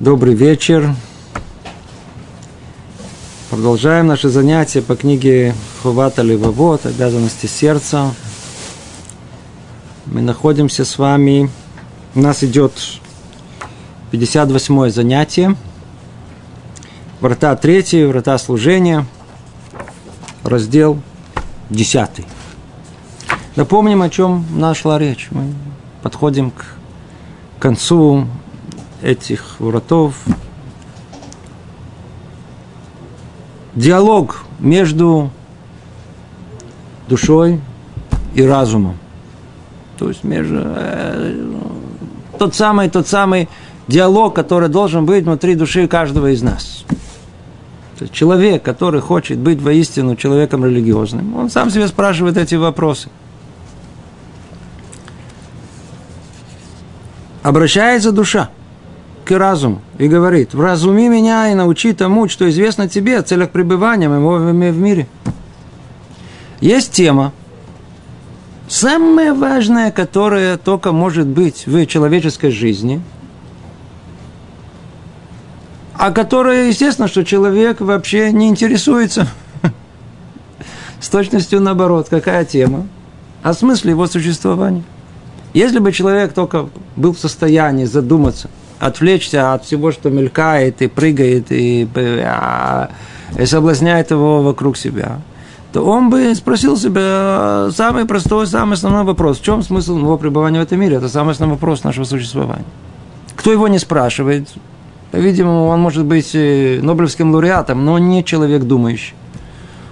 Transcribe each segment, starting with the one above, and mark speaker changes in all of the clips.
Speaker 1: Добрый вечер. Продолжаем наше занятие по книге Хувата Левовод «Обязанности сердца». Мы находимся с вами, у нас идет 58 занятие. Врата третьи, врата служения, раздел 10. Напомним, о чем нашла речь. Мы подходим к концу этих вратов. Диалог между душой и разумом. То есть между, э, тот самый, тот самый диалог, который должен быть внутри души каждого из нас. То есть человек, который хочет быть воистину человеком религиозным, он сам себе спрашивает эти вопросы. Обращается душа – разум и говорит, вразуми меня и научи тому, что известно тебе о целях пребывания моего в мире. Есть тема, самая важная, которая только может быть в человеческой жизни, а которая, естественно, что человек вообще не интересуется. С точностью наоборот, какая тема? О смысле его существования. Если бы человек только был в состоянии задуматься – отвлечься от всего, что мелькает и прыгает и, а, и соблазняет его вокруг себя, то он бы спросил себя самый простой, самый основной вопрос. В чем смысл его пребывания в этом мире? Это самый основной вопрос нашего существования. Кто его не спрашивает, по-видимому, он может быть э, Нобелевским лауреатом, но не человек думающий.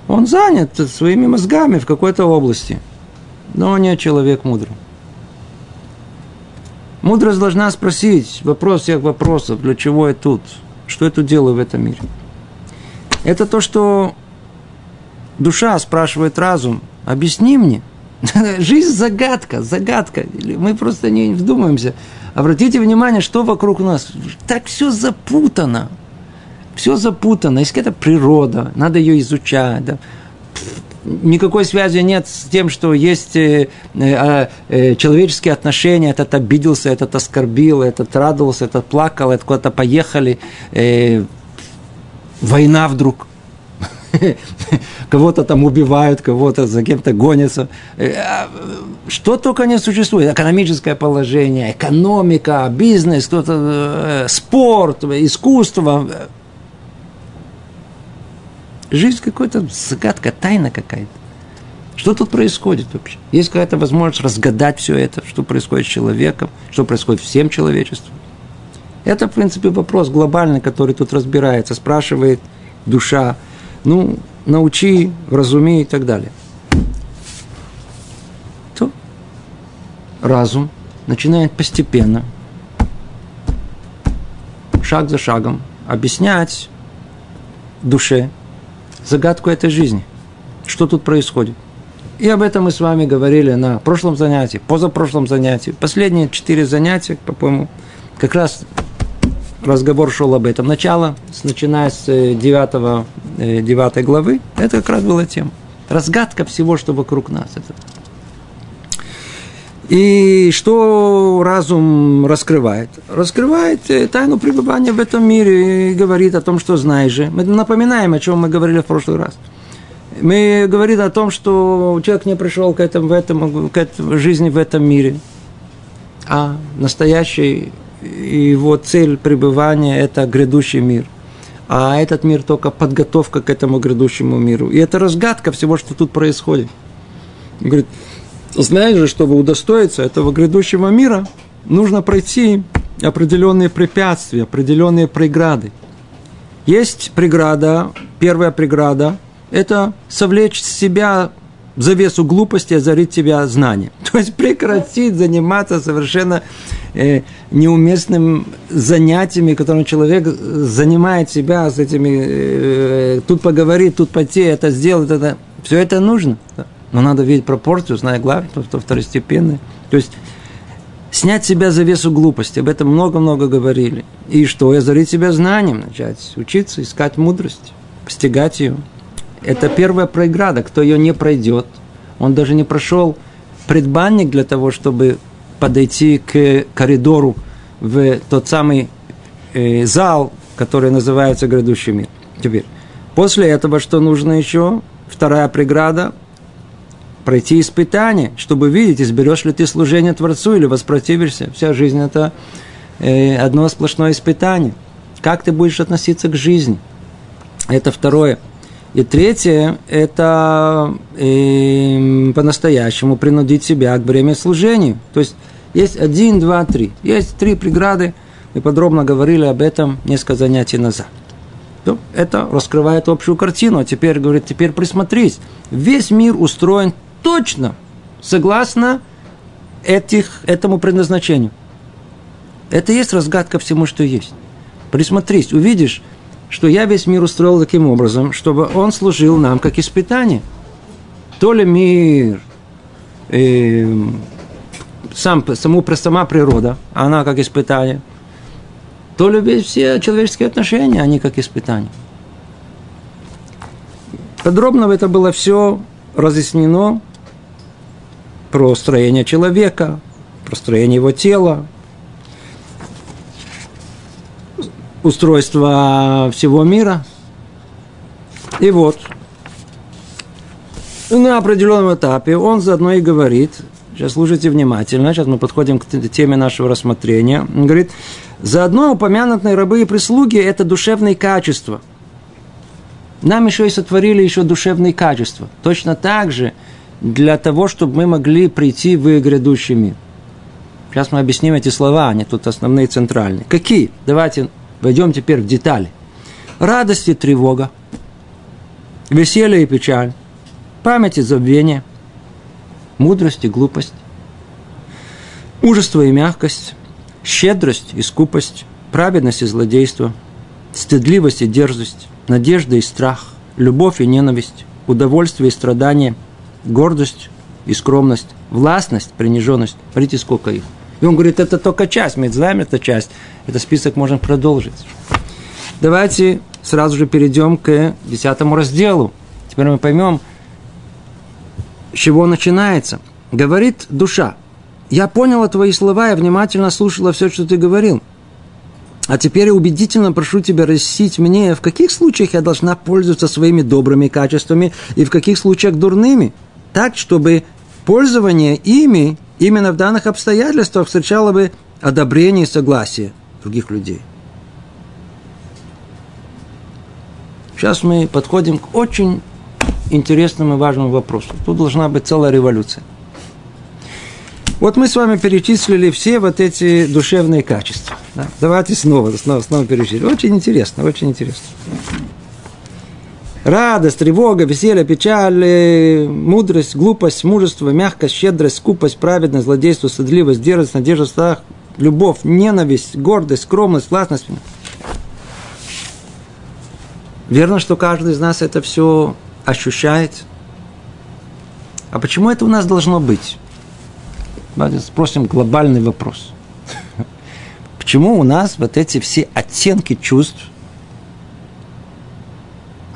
Speaker 1: Он занят своими мозгами в какой-то области, но не человек мудрый. Мудрость должна спросить вопрос всех вопросов, для чего я тут, что я тут делаю в этом мире. Это то, что душа спрашивает разум, объясни мне. Жизнь загадка, загадка. Мы просто не вдумаемся. Обратите внимание, что вокруг нас. Так все запутано. Все запутано. Есть какая-то природа, надо ее изучать. Да? Никакой связи нет с тем, что есть э, э, а, э, человеческие отношения, этот обиделся, этот оскорбил, этот радовался, этот плакал, этот куда-то поехали, война вдруг. Кого-то там убивают, кого-то за кем-то гонятся. А, что только не существует. Экономическое положение, экономика, бизнес, кто-то, спорт, искусство Жизнь какой-то загадка, тайна какая-то. Что тут происходит вообще? Есть какая-то возможность разгадать все это, что происходит с человеком, что происходит всем человечеством. Это, в принципе, вопрос глобальный, который тут разбирается, спрашивает душа, ну, научи, разуми и так далее. То разум начинает постепенно, шаг за шагом, объяснять душе, загадку этой жизни. Что тут происходит? И об этом мы с вами говорили на прошлом занятии, позапрошлом занятии. Последние четыре занятия, по-моему, как раз разговор шел об этом. Начало, начиная с 9, э, 9 э, главы, это как раз была тема. Разгадка всего, что вокруг нас. Это. И что разум раскрывает? Раскрывает э, тайну пребывания в этом мире и говорит о том, что знаешь же. Мы напоминаем, о чем мы говорили в прошлый раз. Мы говорим о том, что человек не пришел к, этому, в этом, к этой жизни в этом мире, а настоящий его цель пребывания – это грядущий мир. А этот мир только подготовка к этому грядущему миру. И это разгадка всего, что тут происходит. говорит, знаешь же, чтобы удостоиться этого грядущего мира, нужно пройти определенные препятствия, определенные преграды. Есть преграда, первая преграда – это совлечь с себя завесу глупости, озарить тебя знанием. То есть прекратить заниматься совершенно э, неуместным занятиями, которым человек занимает себя с этими, э, тут поговорит, тут пойти, это сделать, это. Все это нужно. Но надо видеть пропорцию, зная главное, что второстепенное. То есть снять себя завесу глупости. Об этом много-много говорили. И что? И озарить себя знанием, начать учиться, искать мудрость, постигать ее. Это первая преграда. Кто ее не пройдет, он даже не прошел предбанник для того, чтобы подойти к коридору в тот самый э, зал, который называется грядущий мир. Теперь, после этого что нужно еще? Вторая преграда – пройти испытание, чтобы видеть, изберешь ли ты служение Творцу или воспротивишься. Вся жизнь – это э, одно сплошное испытание. Как ты будешь относиться к жизни? Это второе. И третье – это э, по-настоящему принудить себя к бремя служению. То есть, есть один, два, три. Есть три преграды. Мы подробно говорили об этом несколько занятий назад. То это раскрывает общую картину. А теперь, говорит, теперь присмотрись. Весь мир устроен точно согласно этих, этому предназначению. Это есть разгадка всему, что есть. Присмотрись, увидишь, что я весь мир устроил таким образом, чтобы он служил нам как испытание. То ли мир, э, сам, саму, сама природа, она как испытание, то ли все человеческие отношения, они как испытание. Подробно это было все разъяснено про строение человека, про строение его тела, устройство всего мира. И вот, на определенном этапе он заодно и говорит, сейчас слушайте внимательно, сейчас мы подходим к теме нашего рассмотрения, он говорит, заодно упомянутые рабы и прислуги – это душевные качества. Нам еще и сотворили еще душевные качества. Точно так же для того, чтобы мы могли прийти в грядущий мир. Сейчас мы объясним эти слова, они тут основные центральные. Какие? Давайте Войдем теперь в детали. Радость и тревога, веселье и печаль, память и забвение, мудрость и глупость, мужество и мягкость, щедрость и скупость, праведность и злодейство, стыдливость и дерзость, надежда и страх, любовь и ненависть, удовольствие и страдание, гордость и скромность, властность, приниженность. Смотрите, сколько их. И он говорит, это только часть, мы знаем эту часть. Этот список можно продолжить. Давайте сразу же перейдем к десятому разделу. Теперь мы поймем, с чего начинается. Говорит душа, я поняла твои слова, я внимательно слушала все, что ты говорил. А теперь убедительно прошу тебя рассить мне, в каких случаях я должна пользоваться своими добрыми качествами и в каких случаях дурными, так, чтобы пользование ими именно в данных обстоятельствах встречало бы одобрение и согласие других людей. Сейчас мы подходим к очень интересному и важному вопросу. Тут должна быть целая революция. Вот мы с вами перечислили все вот эти душевные качества. Да? Давайте снова, снова, снова перечислим. Очень интересно, очень интересно радость, тревога, веселье, печаль, э, мудрость, глупость, мужество, мягкость, щедрость, скупость, праведность, злодейство, стыдливость, дерзость, надежда, страх, любовь, ненависть, гордость, скромность, властность. Верно, что каждый из нас это все ощущает. А почему это у нас должно быть? Давайте спросим глобальный вопрос. Почему у нас вот эти все оттенки чувств –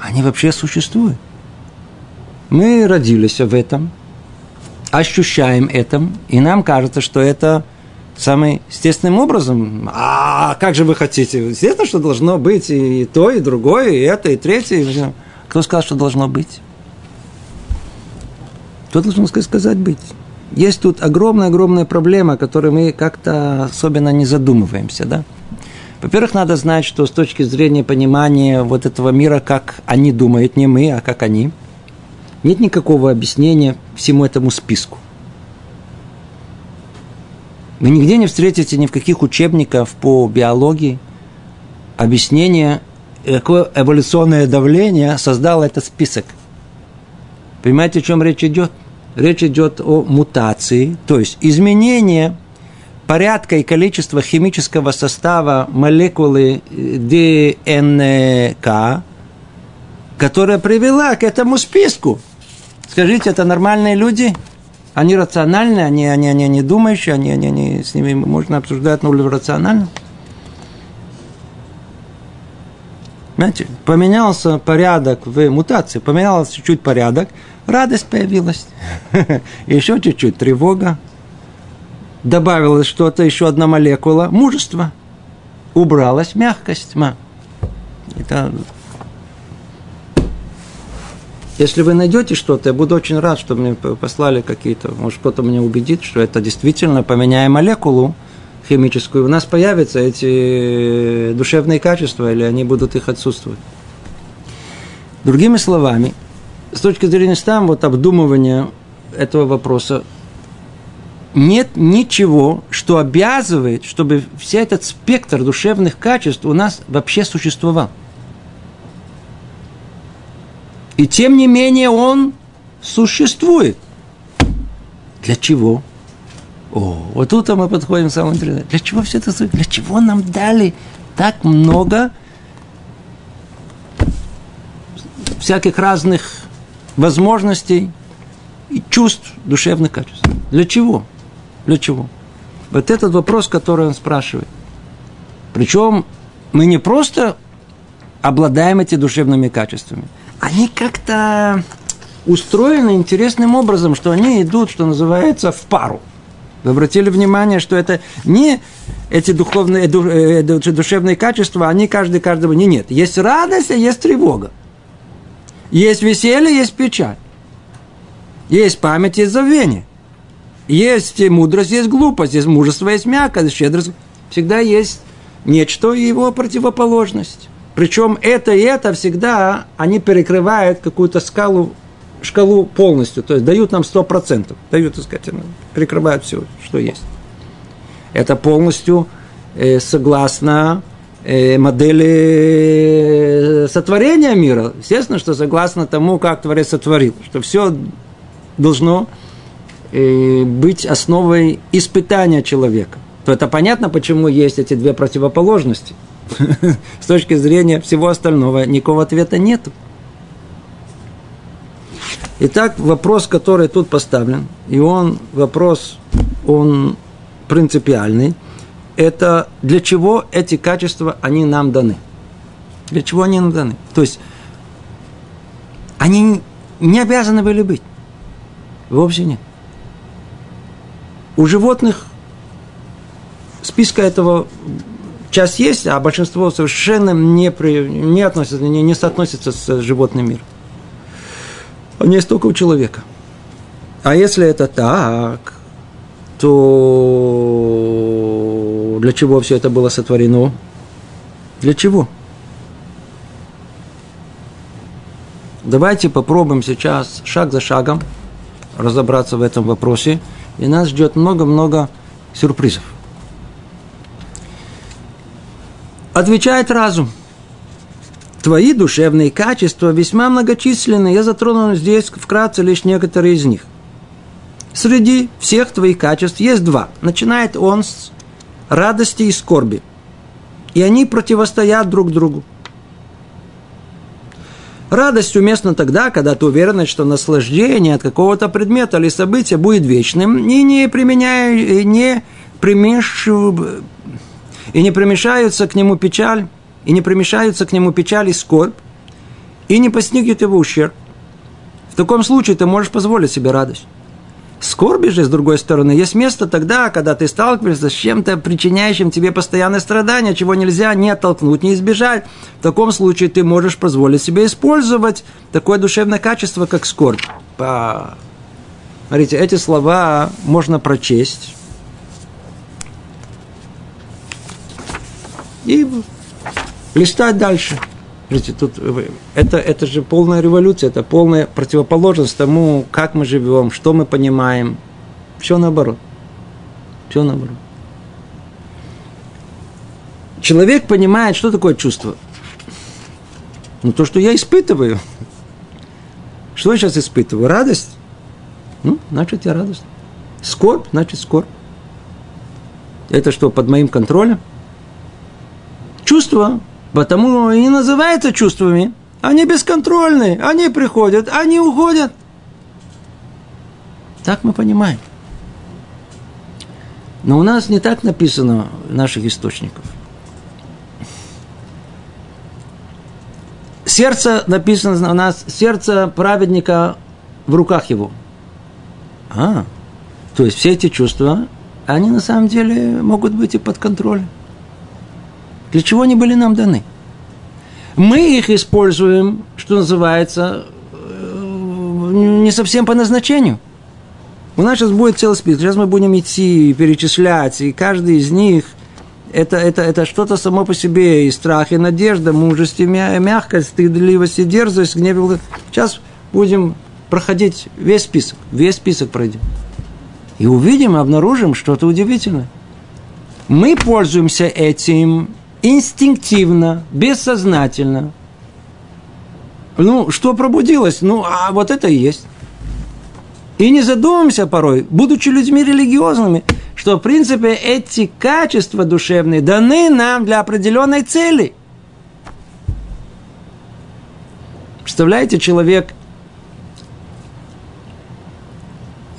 Speaker 1: они вообще существуют. Мы родились в этом, ощущаем это, и нам кажется, что это самым естественным образом. А как же вы хотите? Естественно, что должно быть и то, и другое, и это, и третье. Кто сказал, что должно быть? Кто должен сказать быть? Есть тут огромная-огромная проблема, о которой мы как-то особенно не задумываемся, да? Во-первых, надо знать, что с точки зрения понимания вот этого мира, как они думают, не мы, а как они, нет никакого объяснения всему этому списку. Вы нигде не встретите ни в каких учебниках по биологии объяснения, какое эволюционное давление создало этот список. Понимаете, о чем речь идет? Речь идет о мутации, то есть изменение порядка и количества химического состава молекулы ДНК, которая привела к этому списку. Скажите, это нормальные люди? Они рациональные, они, они, они не думающие, они, они, они, с ними можно обсуждать на уровне рациональном. Понимаете, поменялся порядок в мутации, поменялся чуть-чуть порядок, радость появилась. Еще чуть-чуть тревога, добавилось что-то, еще одна молекула, мужество. убралась мягкость. Ма. Это... Если вы найдете что-то, я буду очень рад, что мне послали какие-то, может, кто-то меня убедит, что это действительно, поменяя молекулу химическую, у нас появятся эти душевные качества, или они будут их отсутствовать. Другими словами, с точки зрения там вот обдумывания этого вопроса, нет ничего, что обязывает, чтобы вся этот спектр душевных качеств у нас вообще существовал. И тем не менее он существует. Для чего? О, вот тут мы подходим к самому интересному. Для чего все это? Для чего нам дали так много всяких разных возможностей и чувств, душевных качеств? Для чего? Для чего? Вот этот вопрос, который он спрашивает. Причем мы не просто обладаем этими душевными качествами. Они как-то устроены интересным образом, что они идут, что называется, в пару. Вы обратили внимание, что это не эти духовные, э, душевные качества, они каждый каждого не нет. Есть радость, а есть тревога. Есть веселье, есть печаль. Есть память, есть забвение. Есть мудрость, есть глупость, есть мужество, есть мягкость, щедрость. Всегда есть нечто и его противоположность. Причем это и это всегда, они перекрывают какую-то скалу, шкалу полностью. То есть дают нам 100%. Дают, так сказать, перекрывают все, что есть. Это полностью э, согласно э, модели сотворения мира. Естественно, что согласно тому, как Творец сотворил. Что все должно Э, быть основой испытания человека, то это понятно, почему есть эти две противоположности. С точки зрения всего остального никакого ответа нет. Итак, вопрос, который тут поставлен, и он вопрос, он принципиальный, это для чего эти качества, они нам даны. Для чего они нам даны? То есть, они не обязаны были быть. Вовсе нет. У животных списка этого часть есть, а большинство совершенно не, при, не, относится, не, не соотносится с животным миром. Они есть только у человека. А если это так, то для чего все это было сотворено? Для чего? Давайте попробуем сейчас шаг за шагом разобраться в этом вопросе – и нас ждет много-много сюрпризов. Отвечает разум. Твои душевные качества весьма многочисленны. Я затронул здесь вкратце лишь некоторые из них. Среди всех твоих качеств есть два. Начинает он с радости и скорби. И они противостоят друг другу. Радость уместна тогда, когда ты уверен, что наслаждение от какого-то предмета или события будет вечным и не, применяя, и не, примеш... и не примешаются к нему печаль, и не примешаются к нему печаль и скорбь, и не постигнет его ущерб. В таком случае ты можешь позволить себе радость. Скорби же, с другой стороны, есть место тогда, когда ты сталкиваешься с чем-то, причиняющим тебе постоянное страдание, чего нельзя не оттолкнуть, не избежать. В таком случае ты можешь позволить себе использовать такое душевное качество, как скорбь. По... Смотрите, эти слова можно прочесть. И листать дальше. Смотрите, тут это, это же полная революция, это полная противоположность тому, как мы живем, что мы понимаем. Все наоборот. Все наоборот. Человек понимает, что такое чувство. Ну, то, что я испытываю. Что я сейчас испытываю? Радость? Ну, значит, я радость. Скорбь? Значит, скорбь. Это что, под моим контролем? Чувство Потому и называются чувствами. Они бесконтрольны, они приходят, они уходят. Так мы понимаем. Но у нас не так написано в наших источниках. Сердце написано у нас, сердце праведника в руках его. А, то есть все эти чувства, они на самом деле могут быть и под контролем. Для чего они были нам даны? Мы их используем, что называется, э, не совсем по назначению. У нас сейчас будет целый список. Сейчас мы будем идти и перечислять, и каждый из них это, это, это что-то само по себе, и страх, и надежда, мужесть, и мягкость, стыдливость, и дерзость, гнев. Сейчас будем проходить весь список, весь список пройдем. И увидим, обнаружим что-то удивительное. Мы пользуемся этим инстинктивно, бессознательно. Ну, что пробудилось? Ну, а вот это и есть. И не задумываемся порой, будучи людьми религиозными, что, в принципе, эти качества душевные даны нам для определенной цели. Представляете, человек,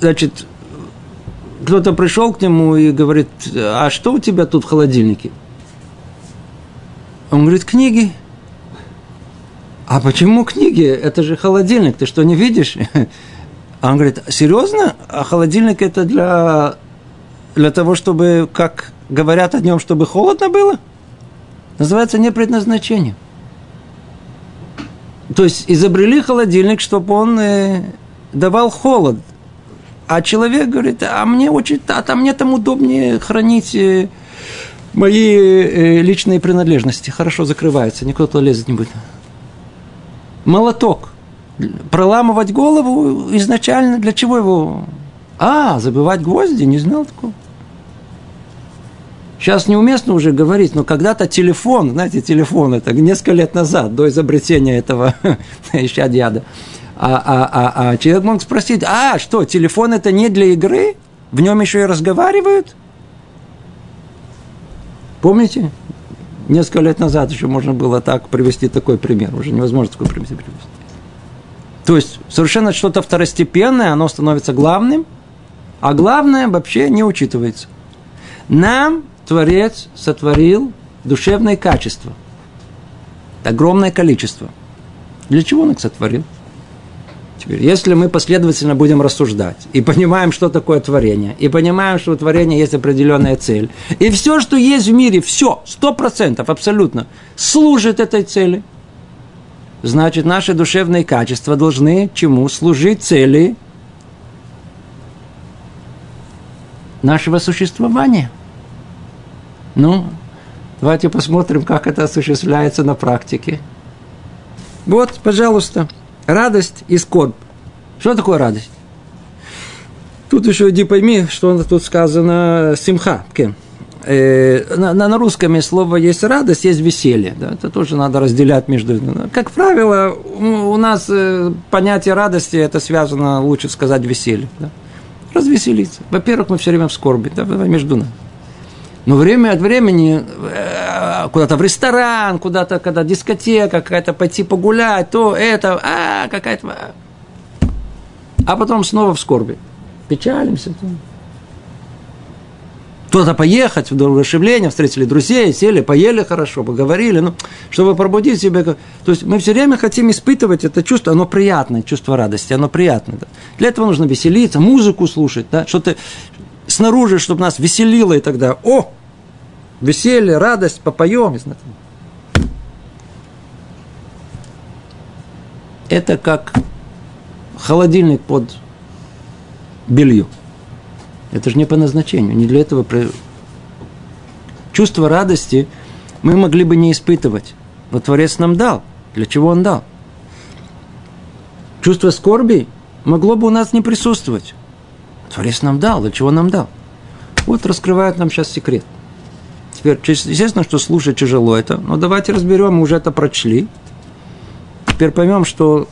Speaker 1: значит, кто-то пришел к нему и говорит, а что у тебя тут в холодильнике? Он говорит, книги. А почему книги? Это же холодильник, ты что, не видишь? А он говорит, серьезно? А холодильник это для, для того, чтобы, как говорят о нем, чтобы холодно было? Называется не предназначение. То есть изобрели холодильник, чтобы он э, давал холод. А человек говорит, а мне очень, а там мне там удобнее хранить э, мои э, личные принадлежности. Хорошо закрывается, никто туда лезет не будет. Молоток. Проламывать голову изначально для чего его? А, забивать гвозди, не знал такого. Сейчас неуместно уже говорить, но когда-то телефон, знаете, телефон, это несколько лет назад, до изобретения этого ищадьяда, а, а, а, а человек мог спросить, а что, телефон это не для игры? В нем еще и разговаривают? Помните? Несколько лет назад еще можно было так привести такой пример. Уже невозможно такой пример привести. То есть совершенно что-то второстепенное, оно становится главным, а главное вообще не учитывается. Нам Творец сотворил душевное качество. Огромное количество. Для чего он их сотворил? Теперь, если мы последовательно будем рассуждать и понимаем, что такое творение, и понимаем, что у творения есть определенная цель, и все, что есть в мире, все, сто процентов, абсолютно, служит этой цели – значит, наши душевные качества должны чему? Служить цели нашего существования. Ну, давайте посмотрим, как это осуществляется на практике. Вот, пожалуйста, радость и скорбь. Что такое радость? Тут еще иди пойми, что тут сказано симха. Кем? э, на, на русском слово есть радость, есть веселье. Да? Это тоже надо разделять между... Как правило, у нас э, понятие радости, это связано, лучше сказать, веселье. Да? Развеселиться. Во-первых, мы все время в скорби, да, между нами. Но время от времени э, куда-то в ресторан, куда-то, когда дискотека, какая-то пойти погулять, то это, а, какая-то... А потом снова в скорби. Печалимся. То куда-то поехать, в воодушевление, встретили друзей, сели, поели хорошо, поговорили, ну, чтобы пробудить себя. То есть мы все время хотим испытывать это чувство, оно приятное, чувство радости, оно приятное. Да. Для этого нужно веселиться, музыку слушать, да, что-то снаружи, чтобы нас веселило, и тогда, о, веселье, радость, попоем. Это как холодильник под белью. Это же не по назначению, не для этого. Чувство радости мы могли бы не испытывать. Но Творец нам дал. Для чего Он дал? Чувство скорби могло бы у нас не присутствовать. Творец нам дал. Для чего нам дал? Вот раскрывает нам сейчас секрет. Теперь, естественно, что слушать тяжело это, но давайте разберем, мы уже это прочли. Теперь поймем, что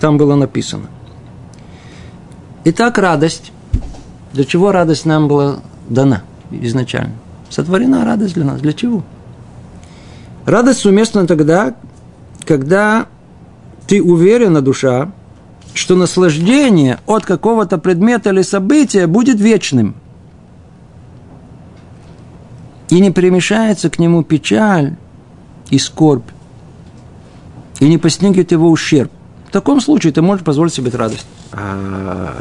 Speaker 1: там было написано. Итак, радость для чего радость нам была дана изначально? Сотворена радость для нас. Для чего? Радость уместна тогда, когда ты уверена, душа, что наслаждение от какого-то предмета или события будет вечным. И не перемешается к нему печаль и скорбь. И не постигнет его ущерб. В таком случае ты можешь позволить себе радость. А,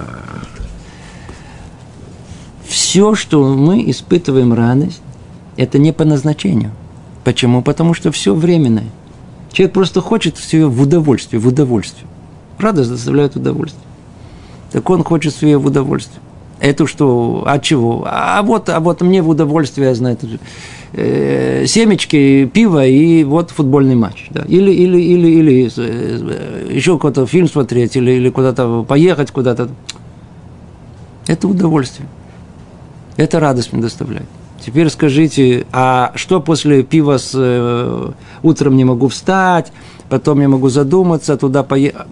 Speaker 1: все, что мы испытываем радость, это не по назначению. Почему? Потому что все временное. Человек просто хочет все в удовольствие, в удовольствие. Радость доставляет удовольствие. Так он хочет себе в удовольствие. Это что, от чего? А вот, а вот мне в удовольствие, я знаю, э, семечки, пиво и вот футбольный матч. Да? Или, или, или, или э, еще какой-то фильм смотреть, или, или куда-то поехать куда-то. Это удовольствие. Это радость мне доставляет. Теперь скажите, а что после пива с э, утром не могу встать, потом не могу задуматься, туда поехать.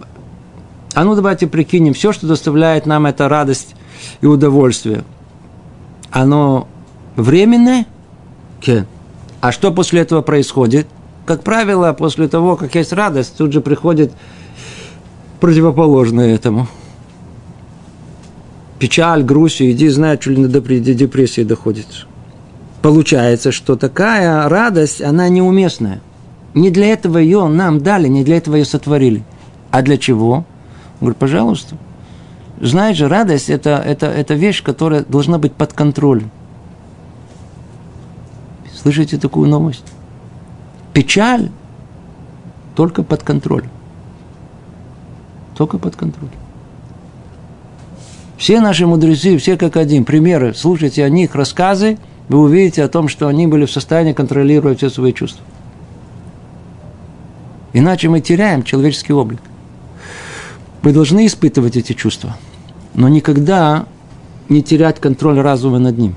Speaker 1: А ну давайте прикинем, все, что доставляет нам эта радость и удовольствие, оно временное? Кен. А что после этого происходит? Как правило, после того, как есть радость, тут же приходит противоположное этому. Печаль, грусть, иди знает, что ли до депрессии доходит. Получается, что такая радость, она неуместная. Не для этого ее нам дали, не для этого ее сотворили. А для чего? Он говорит, пожалуйста. Знаешь же, радость это, это, это вещь, которая должна быть под контролем. Слышите такую новость? Печаль только под контролем. Только под контролем. Все наши мудрецы, все как один, примеры, слушайте о них рассказы – вы увидите о том, что они были в состоянии контролировать все свои чувства. Иначе мы теряем человеческий облик. Мы должны испытывать эти чувства, но никогда не терять контроль разума над ними.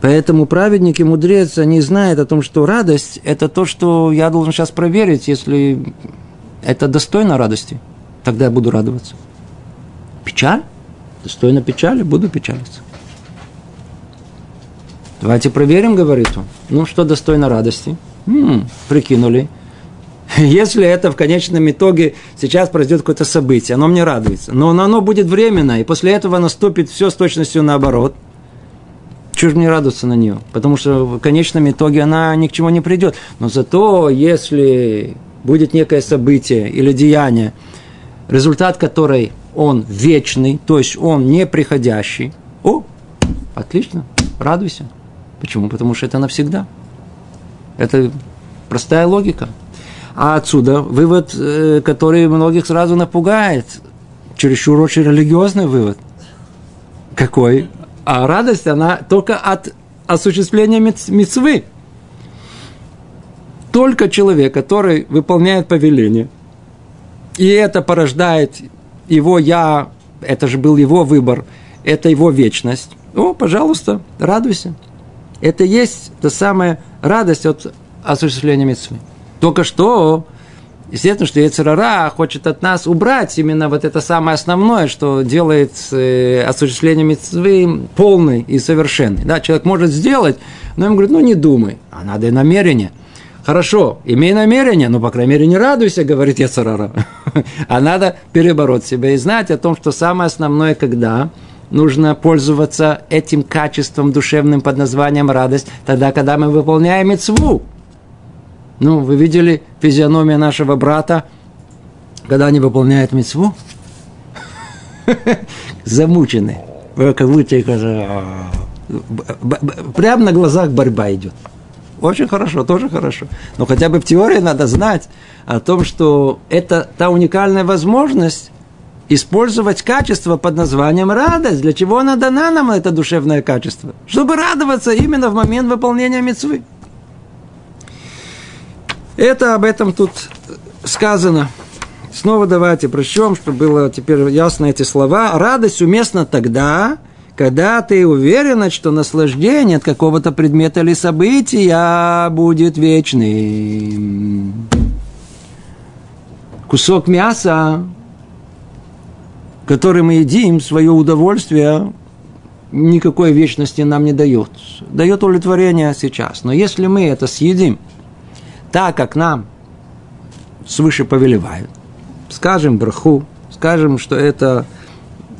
Speaker 1: Поэтому праведник и мудрец, они знают о том, что радость – это то, что я должен сейчас проверить, если это достойно радости, тогда я буду радоваться. Печаль? Достойно печали, буду печалиться. Давайте проверим, говорит он. Ну, что достойно радости? М-м, прикинули. Если это в конечном итоге сейчас произойдет какое-то событие, оно мне радуется. Но оно будет временно, и после этого наступит все с точностью наоборот. Чего же мне радоваться на нее? Потому что в конечном итоге она ни к чему не придет. Но зато, если будет некое событие или деяние, результат которой он вечный, то есть он неприходящий, о, отлично, радуйся. Почему? Потому что это навсегда. Это простая логика. А отсюда вывод, э, который многих сразу напугает. Чересчур очень религиозный вывод. Какой? А радость, она только от осуществления мецвы. Только человек, который выполняет повеление, и это порождает его «я», это же был его выбор, это его вечность, о, пожалуйста, радуйся. Это есть та самая радость от осуществления митцвы. Только что, естественно, что Ецерара хочет от нас убрать именно вот это самое основное, что делает э, осуществление митцвы полной и совершенной. Да, человек может сделать, но ему говорит, ну не думай, а надо и намерение. Хорошо, имей намерение, но, по крайней мере, не радуйся, говорит Яцерара. А надо перебороть себя и знать о том, что самое основное, когда нужно пользоваться этим качеством душевным под названием радость, тогда, когда мы выполняем мецву. Ну, вы видели физиономию нашего брата, когда они выполняют мецву? Замучены. Как будто а, прямо на глазах борьба идет. Очень хорошо, тоже хорошо. Но хотя бы в теории надо знать о том, что это та уникальная возможность, использовать качество под названием радость. Для чего она дана нам, это душевное качество? Чтобы радоваться именно в момент выполнения мецвы. Это об этом тут сказано. Снова давайте прочтем, чтобы было теперь ясно эти слова. Радость уместна тогда, когда ты уверена, что наслаждение от какого-то предмета или события будет вечным. Кусок мяса который мы едим, свое удовольствие никакой вечности нам не дает. Дает удовлетворение сейчас. Но если мы это съедим так, как нам свыше повелевают, скажем браху, скажем, что это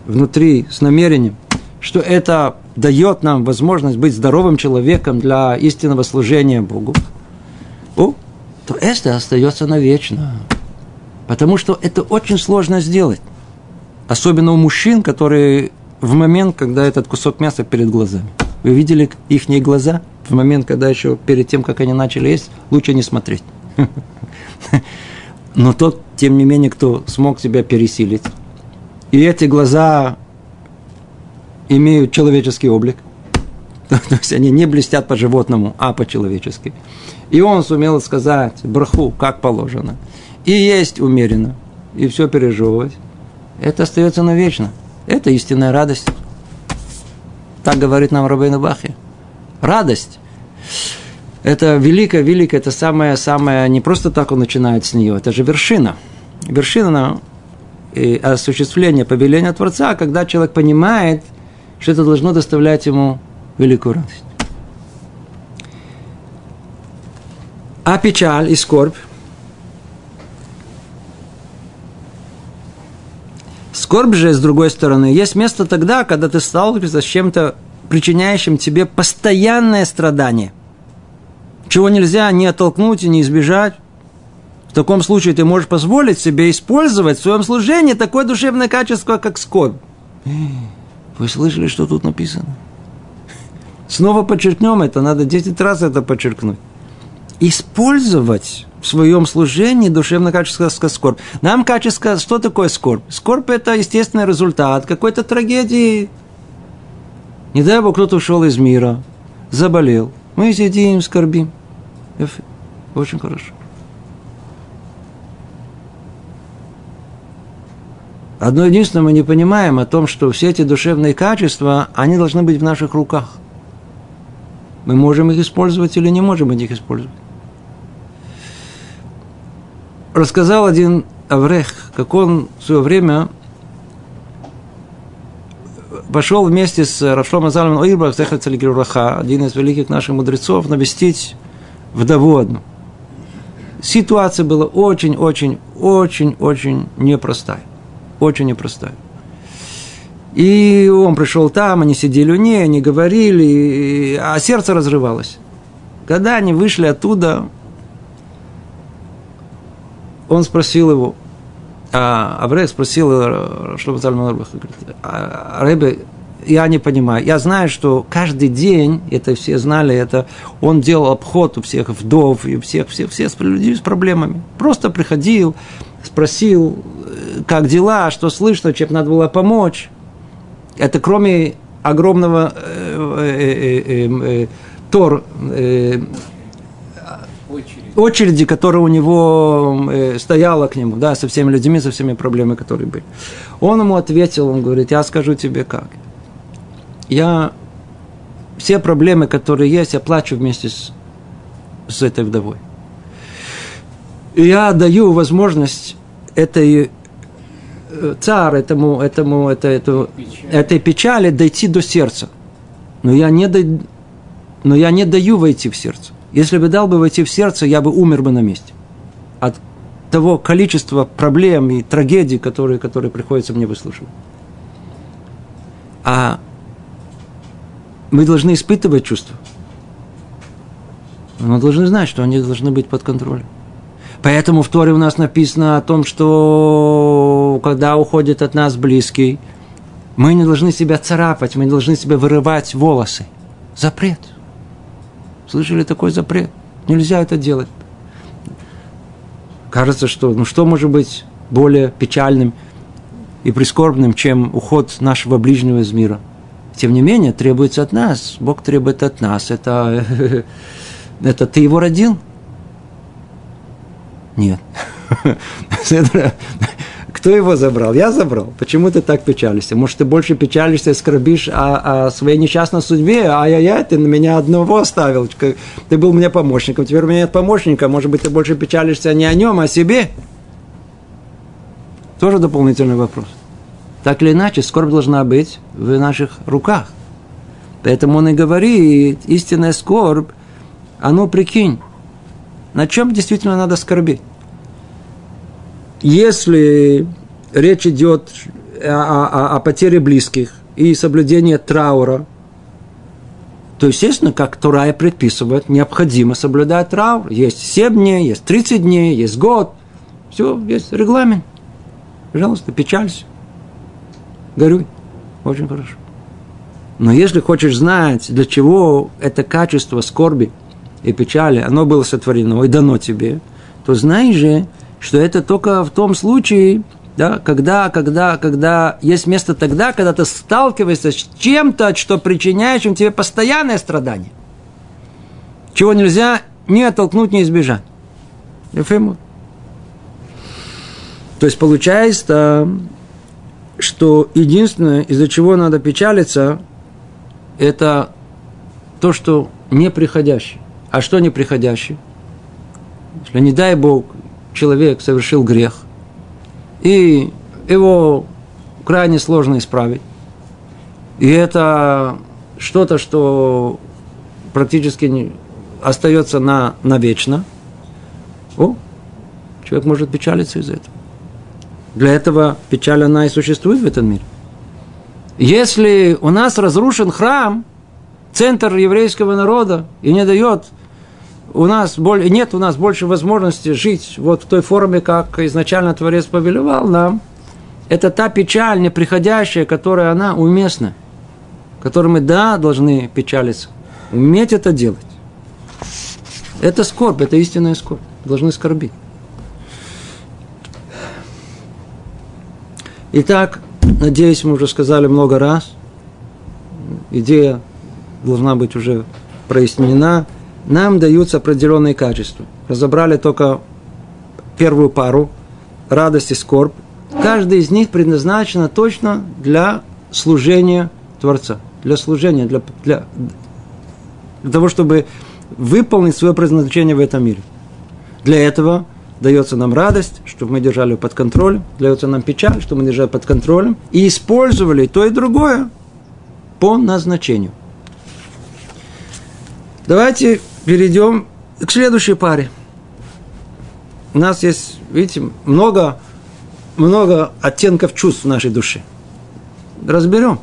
Speaker 1: внутри с намерением, что это дает нам возможность быть здоровым человеком для истинного служения Богу, о, то это остается навечно. Потому что это очень сложно сделать. Особенно у мужчин, которые в момент, когда этот кусок мяса перед глазами. Вы видели их глаза в момент, когда еще перед тем, как они начали есть, лучше не смотреть. Но тот, тем не менее, кто смог себя пересилить, и эти глаза имеют человеческий облик, то есть они не блестят по-животному, а по-человечески. И он сумел сказать браху, как положено. И есть умеренно, и все пережевывать. Это остается навечно. Это истинная радость. Так говорит нам Рабейна Бахи. Радость. Это великая, великая, это самое, самое, не просто так он начинает с нее, это же вершина. Вершина и осуществления повеления Творца, когда человек понимает, что это должно доставлять ему великую радость. А печаль и скорбь Скорбь же, с другой стороны, есть место тогда, когда ты сталкиваешься с чем-то, причиняющим тебе постоянное страдание, чего нельзя не оттолкнуть и не избежать. В таком случае ты можешь позволить себе использовать в своем служении такое душевное качество, как скорбь. Вы слышали, что тут написано? Снова подчеркнем это, надо 10 раз это подчеркнуть. Использовать в своем служении душевное качество скорбь. Нам качество, что такое скорбь? Скорбь – это естественный результат какой-то трагедии. Не дай Бог, кто-то ушел из мира, заболел. Мы сидим, скорбим. Очень хорошо. Одно единственное, мы не понимаем о том, что все эти душевные качества, они должны быть в наших руках. Мы можем их использовать или не можем их использовать. Рассказал один Аврех, как он в свое время пошел вместе с Рафшлом Азалом Ойрбах, один из великих наших мудрецов, навестить вдову одну. Ситуация была очень-очень, очень-очень непростая очень непростая. И он пришел там, они сидели у ней, они говорили, а сердце разрывалось. Когда они вышли оттуда, он спросил его, а Аврей спросил, что говорит, а, Рэбе, я не понимаю. Я знаю, что каждый день, это все знали, это он делал обход у всех вдов и всех, всех, всех людей с проблемами. Просто приходил, спросил, как дела, что слышно, чем надо было помочь. Это кроме огромного э, э, э, тор, очереди, которая у него стояла к нему, да, со всеми людьми, со всеми проблемами, которые были. Он ему ответил, он говорит, я скажу тебе как. Я все проблемы, которые есть, я плачу вместе с, с этой вдовой. И я даю возможность этой царь этому, этому, это, эту, этой печали дойти до сердца. Но я, не да, но я не даю войти в сердце. Если бы дал бы войти в сердце, я бы умер бы на месте. От того количества проблем и трагедий, которые, которые приходится мне выслушивать. А мы должны испытывать чувства. Мы должны знать, что они должны быть под контролем. Поэтому в Торе у нас написано о том, что когда уходит от нас близкий, мы не должны себя царапать, мы не должны себя вырывать волосы. Запрет. Слышали такой запрет? Нельзя это делать. Кажется, что ну что может быть более печальным и прискорбным, чем уход нашего ближнего из мира. Тем не менее, требуется от нас. Бог требует от нас. Это, это ты его родил – нет. Кто его забрал? Я забрал. Почему ты так печалишься? Может, ты больше печалишься и скорбишь о, о своей несчастной судьбе? Ай-яй-яй, ты на меня одного оставил. Ты был мне помощником, теперь у меня нет помощника. Может быть, ты больше печалишься не о нем, а о себе? Тоже дополнительный вопрос. Так или иначе, скорбь должна быть в наших руках. Поэтому он и говорит, истинная скорбь, а ну прикинь, на чем действительно надо скорбить? Если речь идет о, о, о потере близких и соблюдении траура, то, естественно, как Турая предписывает, необходимо соблюдать траур. Есть 7 дней, есть 30 дней, есть год. Все, есть регламент. Пожалуйста, печалься. Горюй. Очень хорошо. Но если хочешь знать, для чего это качество скорби и печали, оно было сотворено и дано тебе, то знай же, что это только в том случае, да, когда, когда, когда есть место тогда, когда ты сталкиваешься с чем-то, что причиняет чем тебе постоянное страдание. Чего нельзя ни оттолкнуть, ни избежать. Ефему. То есть получается, что единственное, из-за чего надо печалиться, это то, что неприходящее. А что неприходящее? Если, не дай Бог, человек совершил грех, и его крайне сложно исправить, и это что-то, что практически не остается на, навечно, о, человек может печалиться из-за этого. Для этого печаль, она и существует в этом мире. Если у нас разрушен храм, центр еврейского народа, и не дает у нас более, нет у нас больше возможности жить вот в той форме, как изначально Творец повелевал нам, это та печаль неприходящая, которая она уместна, которой мы, да, должны печалиться, уметь это делать. Это скорбь, это истинная скорбь, должны скорбить. Итак, надеюсь, мы уже сказали много раз, идея должна быть уже прояснена – нам даются определенные качества. Разобрали только первую пару, радость и скорбь. Каждый из них предназначена точно для служения Творца, для служения, для, для, для того, чтобы выполнить свое предназначение в этом мире. Для этого дается нам радость, чтобы мы держали под контролем, дается нам печаль, чтобы мы держали под контролем, и использовали то и другое по назначению. Давайте перейдем к следующей паре. У нас есть, видите, много, много оттенков чувств в нашей душе. Разберем.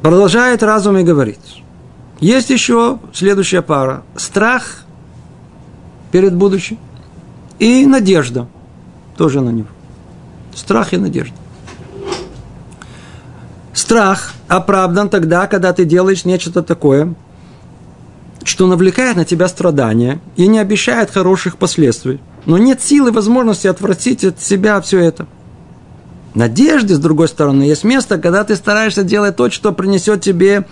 Speaker 1: Продолжает разум и говорит. Есть еще следующая пара. Страх перед будущим и надежда тоже на него. Страх и надежда. Страх оправдан тогда, когда ты делаешь нечто такое, что навлекает на тебя страдания и не обещает хороших последствий. Но нет силы и возможности отвратить от себя все это. Надежды, с другой стороны, есть место, когда ты стараешься делать то, что принесет тебе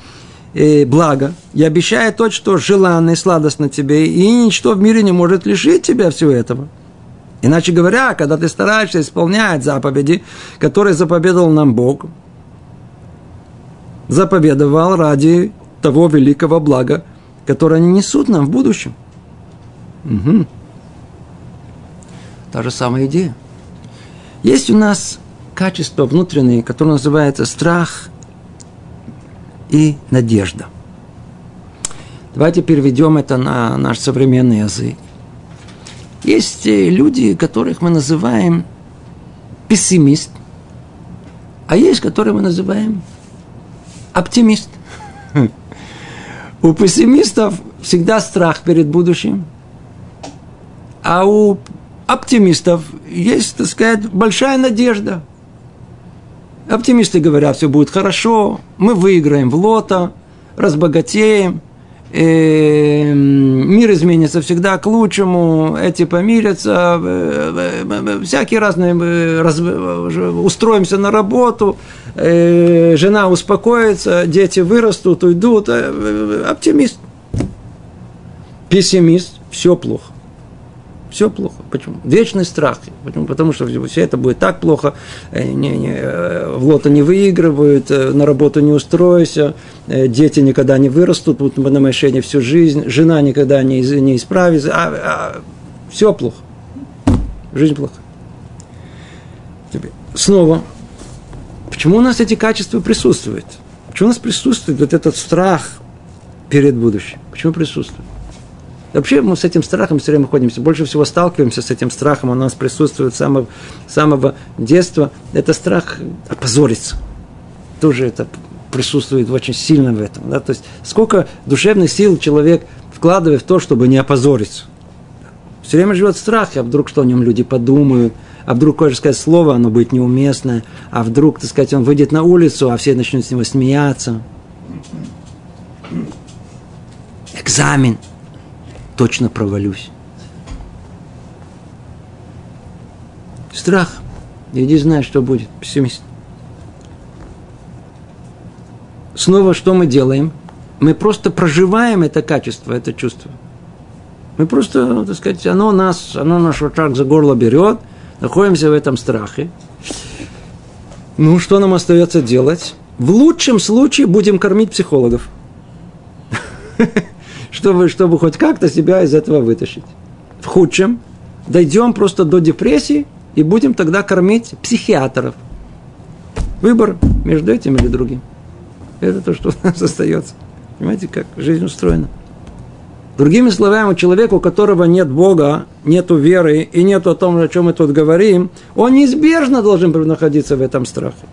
Speaker 1: э, благо, и обещает то, что желанно и сладостно тебе, и ничто в мире не может лишить тебя всего этого. Иначе говоря, когда ты стараешься исполнять заповеди, которые заповедовал нам Бог, заповедовал ради того великого блага, которое они несут нам в будущем. Угу. Та же самая идея. Есть у нас качество внутреннее, которое называется страх и надежда. Давайте переведем это на наш современный язык. Есть э, люди, которых мы называем пессимист, а есть, которые мы называем оптимист. У пессимистов всегда страх перед будущим, а у оптимистов есть, так сказать, большая надежда. Оптимисты говорят, все будет хорошо, мы выиграем в лото, разбогатеем – и мир изменится всегда к лучшему, эти помирятся, э, э, э, всякие разные, раз, устроимся на работу, жена успокоится, дети вырастут, уйдут, оптимист. Пессимист, все плохо. Все плохо. Почему? Вечный страх. Почему? Потому что все это будет так плохо, э, не, не, э, в лото не выигрывают, э, на работу не устроишься, дети никогда не вырастут, будут на машине всю жизнь, жена никогда не, не исправится, а, а, все плохо. Жизнь плохо. Снова, почему у нас эти качества присутствуют? Почему у нас присутствует вот этот страх перед будущим? Почему присутствует? Вообще мы с этим страхом все время ходимся. Больше всего сталкиваемся с этим страхом. Он у нас присутствует с самого, самого детства. Это страх опозориться. Тоже это присутствует очень сильно в этом. Да? То есть сколько душевных сил человек вкладывает в то, чтобы не опозориться. Все время живет страх, а вдруг что о нем люди подумают, а вдруг хочешь сказать слово, оно будет неуместное, а вдруг, так сказать, он выйдет на улицу, а все начнут с него смеяться. Экзамен. Точно провалюсь. Страх. Иди знаешь, что будет. Пессимист. Снова что мы делаем? Мы просто проживаем это качество, это чувство. Мы просто, так сказать, оно нас, оно наш так за горло берет, находимся в этом страхе. Ну, что нам остается делать? В лучшем случае будем кормить психологов. чтобы, чтобы хоть как-то себя из этого вытащить. В худшем дойдем просто до депрессии и будем тогда кормить психиатров. Выбор между этим или другим. Это то, что у нас остается. Понимаете, как жизнь устроена. Другими словами, у человека, у которого нет Бога, нет веры и нет о том, о чем мы тут говорим, он неизбежно должен находиться в этом страхе.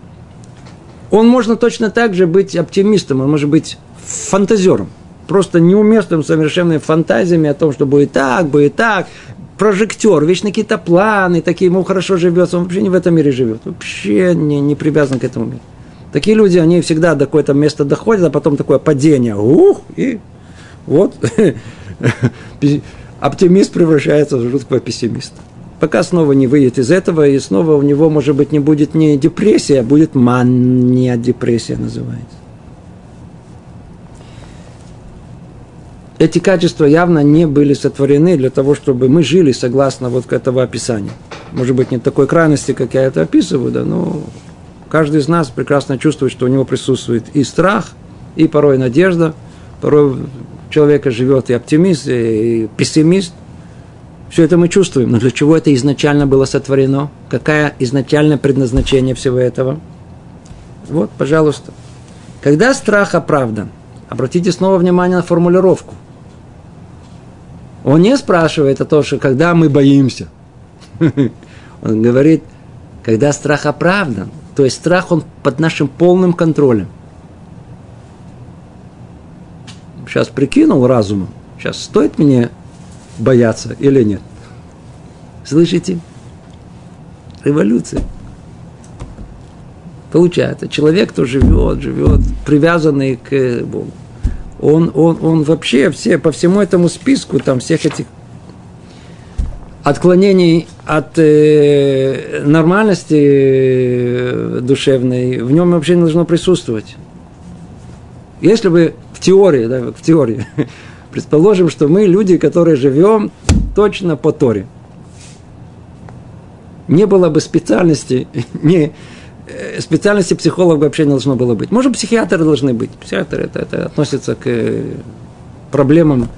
Speaker 1: Он можно точно так же быть оптимистом, он может быть фантазером, просто неуместным совершенными фантазиями о том, что будет так, будет так, прожектор, вечно какие-то планы, такие, ему хорошо живется, он вообще не в этом мире живет, вообще не, не привязан к этому миру. Такие люди, они всегда до какое-то места доходят, а потом такое падение, ух, и вот оптимист превращается в жуткого пессимиста. Пока снова не выйдет из этого, и снова у него, может быть, не будет не депрессия, а будет мания депрессия называется. Эти качества явно не были сотворены для того, чтобы мы жили согласно вот этого описания. Может быть, не такой крайности, как я это описываю, да, но каждый из нас прекрасно чувствует, что у него присутствует и страх, и порой надежда, порой человека живет и оптимист, и пессимист. Все это мы чувствуем. Но для чего это изначально было сотворено? Какое изначальное предназначение всего этого? Вот, пожалуйста. Когда страх оправдан, обратите снова внимание на формулировку. Он не спрашивает о том, что когда мы боимся. Он говорит, когда страх оправдан, то есть страх, он под нашим полным контролем. сейчас прикинул разумом, сейчас стоит мне бояться или нет. Слышите? Революция. Получается, человек, кто живет, живет, привязанный к Богу, он, он, он вообще все, по всему этому списку там всех этих отклонений от э, нормальности э, душевной в нем вообще не должно присутствовать. Если бы в теории, да, в теории, предположим, что мы люди, которые живем точно по Торе. Не было бы специальности, не, специальности психолога вообще не должно было быть. Может, психиатры должны быть. Психиатры это, это относится к э, проблемам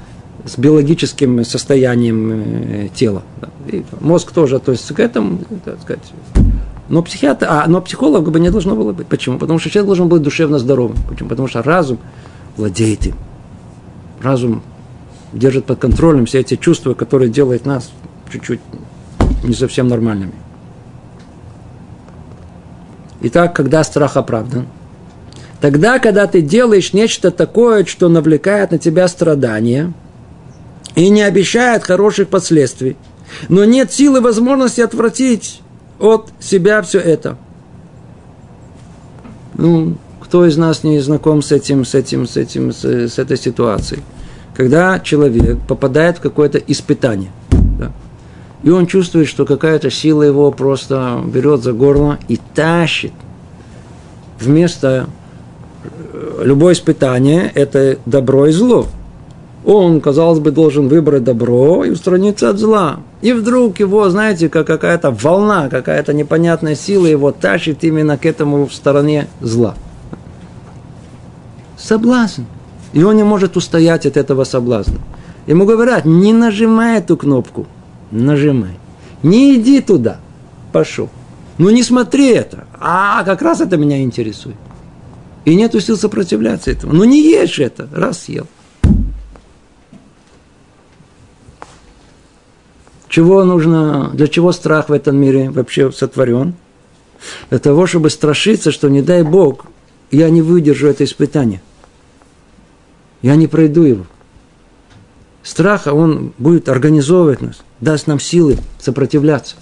Speaker 1: с биологическим состоянием э, тела. И мозг тоже относится к этому, так сказать. Но психиатр, а, но психолога бы не должно было быть. Почему? Потому что человек должен быть душевно здоровым. Почему? Потому что разум владеет им. Разум держит под контролем все эти чувства, которые делают нас чуть-чуть не совсем нормальными. Итак, когда страх оправдан? Тогда, когда ты делаешь нечто такое, что навлекает на тебя страдания и не обещает хороших последствий, но нет силы возможности отвратить от себя все это. Ну, кто из нас не знаком с этим, с этим, с этим, с, с этой ситуацией? Когда человек попадает в какое-то испытание, и он чувствует, что какая-то сила его просто берет за горло и тащит. Вместо э, любое испытание – это добро и зло – он, казалось бы, должен выбрать добро и устраниться от зла. И вдруг его, знаете, как какая-то волна, какая-то непонятная сила его тащит именно к этому в стороне зла. Соблазн. И он не может устоять от этого соблазна. Ему говорят, не нажимай эту кнопку. Нажимай. Не иди туда. Пошел. Ну не смотри это. А как раз это меня интересует. И нету сил сопротивляться этому. Ну не ешь это. Раз съел. Чего нужно, для чего страх в этом мире вообще сотворен? Для того, чтобы страшиться, что не дай Бог, я не выдержу это испытание. Я не пройду его. Страх, он будет организовывать нас, даст нам силы сопротивляться.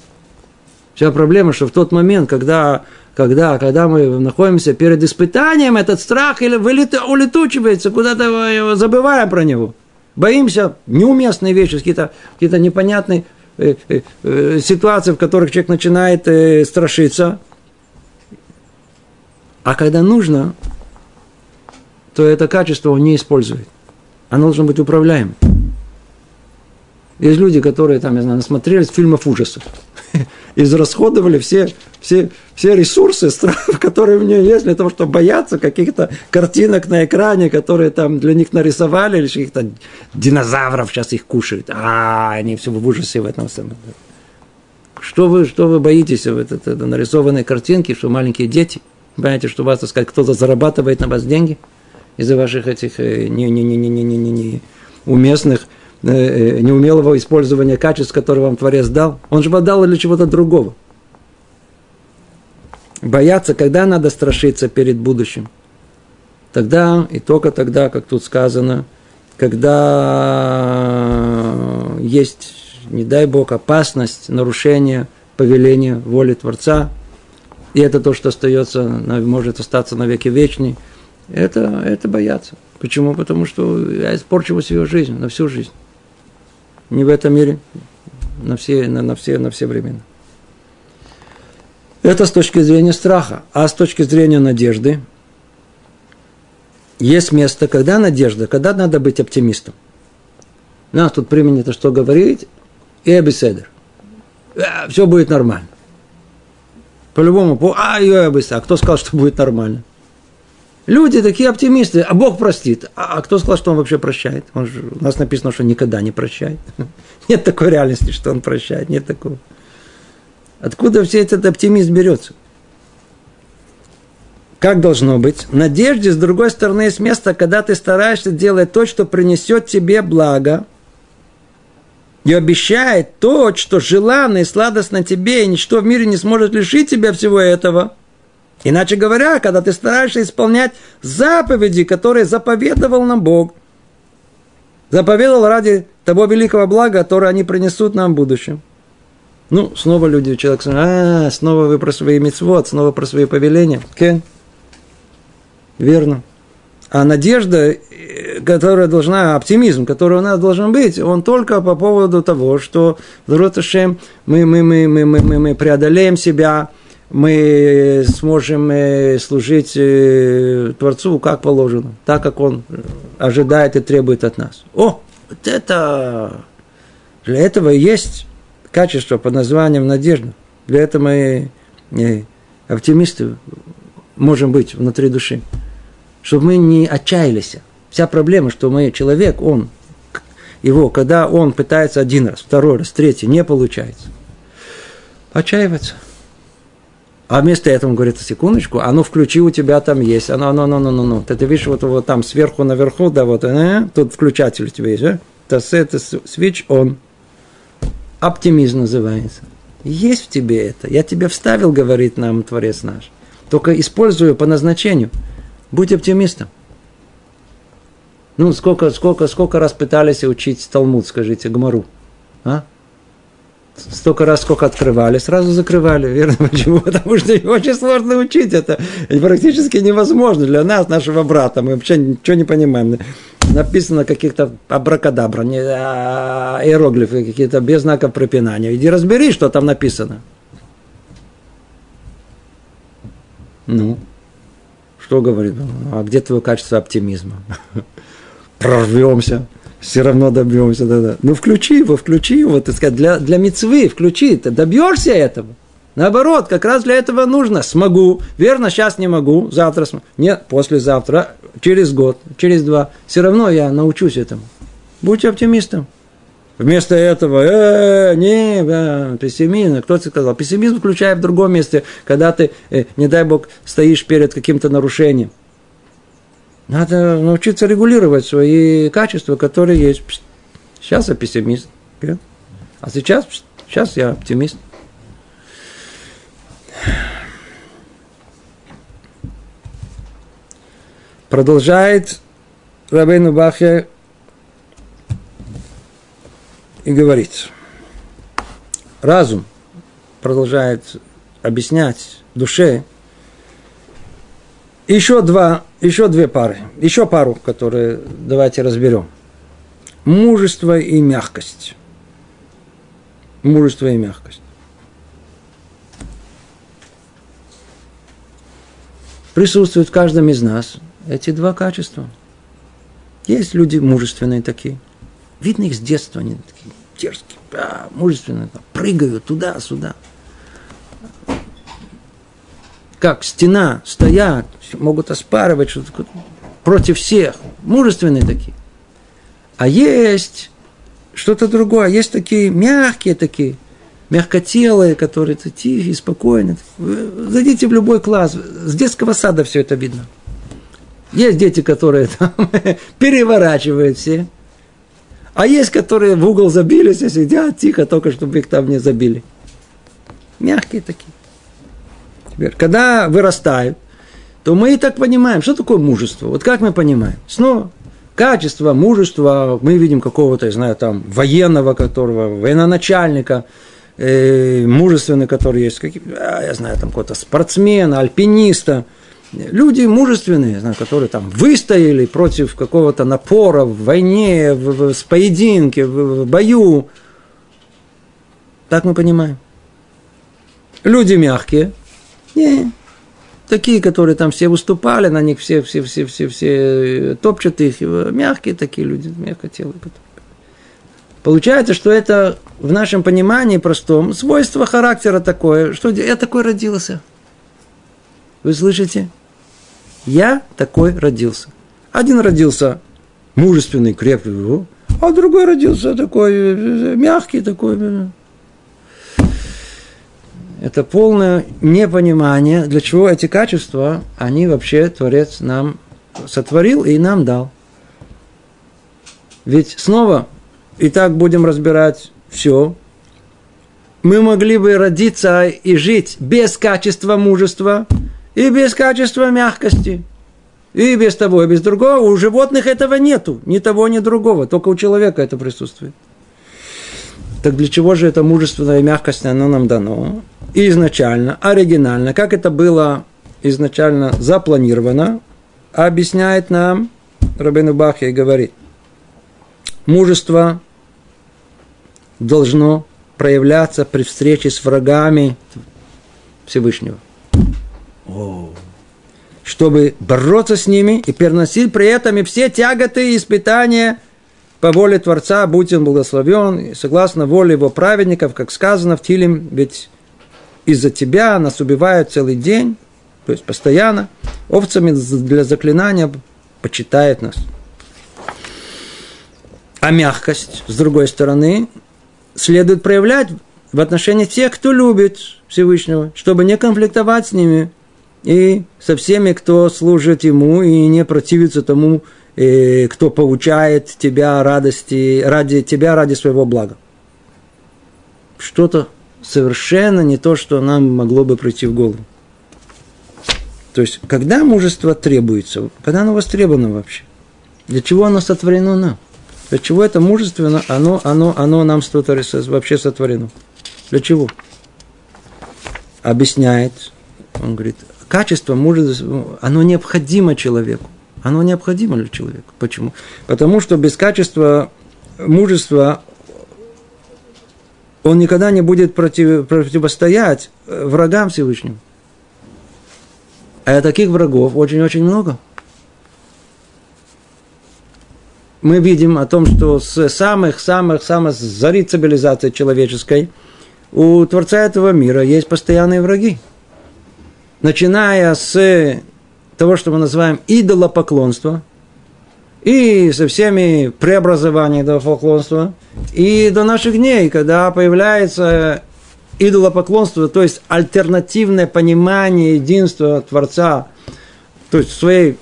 Speaker 1: Вся проблема, что в тот момент, когда, когда, когда мы находимся перед испытанием, этот страх или вылет, улетучивается, куда-то забываем про него. Боимся неуместные вещи, какие-то какие непонятные э, э, э, ситуации, в которых человек начинает страшиться. А когда нужно, то это качество он не использует. Оно должно быть управляемым. Есть люди, которые там, я знаю, насмотрелись фильмов ужасов. Израсходовали все, все, все ресурсы, которые у нее есть, для того, чтобы бояться каких-то картинок на экране, которые там для них нарисовали, или каких-то динозавров сейчас их кушают. А, они все в ужасе в этом самом. Что вы, что вы боитесь в это, это, нарисованной картинки, что маленькие дети, понимаете, что вас, так сказать, кто-то зарабатывает на вас деньги из-за ваших этих не, не, не, не, не, не, не, не уместных Э, э, неумелого использования качеств, которые вам Творец дал. Он же дал для чего-то другого. Бояться, когда надо страшиться перед будущим. Тогда, и только тогда, как тут сказано, когда есть, не дай Бог, опасность нарушения повеления воли Творца, и это то, что остается, может остаться на веки вечный, это, это бояться. Почему? Потому что я испорчу свою жизнь, на всю жизнь не в этом мире, на все, на, на все, на все времена. Это с точки зрения страха. А с точки зрения надежды, есть место, когда надежда, когда надо быть оптимистом. Нас тут применято что говорить, и обеседер. Э, Все будет нормально. По-любому, по, а, и а кто сказал, что будет нормально? Люди такие оптимисты, а Бог простит. А, а кто сказал, что Он вообще прощает? Он же, у нас написано, что никогда не прощает. Нет такой реальности, что Он прощает, нет такого. Откуда все этот оптимизм берется? Как должно быть? Надежде, с другой стороны, есть место, когда ты стараешься делать то, что принесет тебе благо, и обещает то, что желанно и сладостно тебе, и ничто в мире не сможет лишить тебя всего этого – Иначе говоря, когда ты стараешься исполнять заповеди, которые заповедовал нам Бог, заповедовал ради того великого блага, которое они принесут нам в будущем. Ну, снова люди, человек а, снова вы про свои мецвод, снова про свои повеления. Кен. Верно. А надежда, э, которая должна, оптимизм, который у нас должен быть, он только по поводу того, что мы, мы, мы, мы, мы, мы преодолеем себя, мы сможем э, служить э, Творцу как положено, так как Он ожидает и требует от нас. О, вот это для этого есть качество под названием надежда. Для этого мы э, оптимисты можем быть внутри души. Чтобы мы не отчаялись. Вся проблема, что мы человек, он, его, когда он пытается один раз, второй раз, третий, не получается. Отчаивается – а вместо этого он говорит, секундочку, а ну включи, у тебя там есть. Оно, оно, оно, оно, оно. Ты, ты видишь, вот, вот там сверху наверху, да, вот, э, тут включатель у тебя есть, да? Это switch on. Оптимизм называется. Есть в тебе это. Я тебе вставил, говорит нам Творец наш. Только использую по назначению. Будь оптимистом. Ну, сколько, сколько, сколько раз пытались учить Талмуд, скажите, Гмару? А? Столько раз, сколько открывали, сразу закрывали. Верно? Почему? Потому что очень сложно учить это. Практически невозможно для нас, нашего брата. Мы вообще ничего не понимаем. Написано каких-то абракадабра, не, а, иероглифы какие-то без знаков препинания. Иди разбери, что там написано. Ну, что говорит? А где твое качество оптимизма? Прорвемся все равно добьемся. Да, да. Ну, включи его, включи его, так сказать, для, для мецвы, включи, ты добьешься этого. Наоборот, как раз для этого нужно. Смогу. Верно, сейчас не могу, завтра смогу. Нет, послезавтра, через год, через два. Все равно я научусь этому. Будьте оптимистом. Вместо этого, э, не, э, пессимизм. Кто тебе сказал? Пессимизм включая в другом месте, когда ты, э, не дай бог, стоишь перед каким-то нарушением. Надо научиться регулировать свои качества, которые есть. Сейчас я пессимист. А сейчас, сейчас я оптимист. Продолжает Рабейну Бахе и говорит, разум продолжает объяснять душе, еще два, еще две пары, еще пару, которые давайте разберем. Мужество и мягкость. Мужество и мягкость. Присутствуют в каждом из нас эти два качества. Есть люди мужественные такие. Видно их с детства, они такие дерзкие, а, мужественные, прыгают туда-сюда. Как стена, стоят, могут оспаривать что-то против всех. Мужественные такие. А есть что-то другое. Есть такие мягкие такие, мягкотелые, которые тихие, спокойные. Зайдите в любой класс. С детского сада все это видно. Есть дети, которые там переворачивают все. А есть, которые в угол забились и сидят тихо, только чтобы их там не забили. Мягкие такие. Теперь, когда вырастают, то мы и так понимаем, что такое мужество. Вот как мы понимаем? Снова качество, мужество, мы видим какого-то, я знаю, там, военного, которого, военачальника, э, мужественный, который есть, какие, а, я знаю, там, какого-то спортсмена, альпиниста – Люди мужественные, знаю, которые там выстояли против какого-то напора в войне, в, в, в поединке, в, в бою. Так мы понимаем. Люди мягкие. Не. Такие, которые там все выступали, на них все, все, все, все, все топчут их. Мягкие такие люди, мягкотелые. Получается, что это в нашем понимании простом свойство характера такое, что я такой родился. Вы слышите? Я такой родился. Один родился мужественный, крепкий, а другой родился такой э, мягкий, такой. Это полное непонимание, для чего эти качества, они вообще Творец нам сотворил и нам дал. Ведь снова, и так будем разбирать все, мы могли бы родиться и жить без качества мужества – и без качества мягкости. И без того, и без другого. У животных этого нету. Ни того, ни другого. Только у человека это присутствует. Так для чего же это мужественная мягкость, оно нам дано? изначально, оригинально, как это было изначально запланировано, объясняет нам Рабину Бахи и говорит, мужество должно проявляться при встрече с врагами Всевышнего чтобы бороться с ними и переносить при этом и все тяготы и испытания по воле Творца, будь он благословен, и согласно воле его праведников, как сказано в Тилим, ведь из-за тебя нас убивают целый день, то есть постоянно, овцами для заклинания почитает нас. А мягкость, с другой стороны, следует проявлять в отношении тех, кто любит Всевышнего, чтобы не конфликтовать с ними, и со всеми, кто служит ему и не противится тому, э, кто получает тебя радости, ради тебя, ради своего блага. Что-то совершенно не то, что нам могло бы прийти в голову. То есть, когда мужество требуется, когда оно востребовано вообще? Для чего оно сотворено нам? Для чего это мужественно, оно, оно, оно нам вообще сотворено? Для чего? Объясняет, он говорит, качество мужества, оно необходимо человеку. Оно необходимо для человека. Почему? Потому что без качества мужества он никогда не будет против, противостоять врагам Всевышнему. А таких врагов очень-очень много. Мы видим о том, что с самых-самых-самых зари цивилизации человеческой у Творца этого мира есть постоянные враги начиная с того, что мы называем идолопоклонство, и со всеми преобразованиями идолопоклонства, и до наших дней, когда появляется идолопоклонство, то есть альтернативное понимание единства Творца, то есть в своей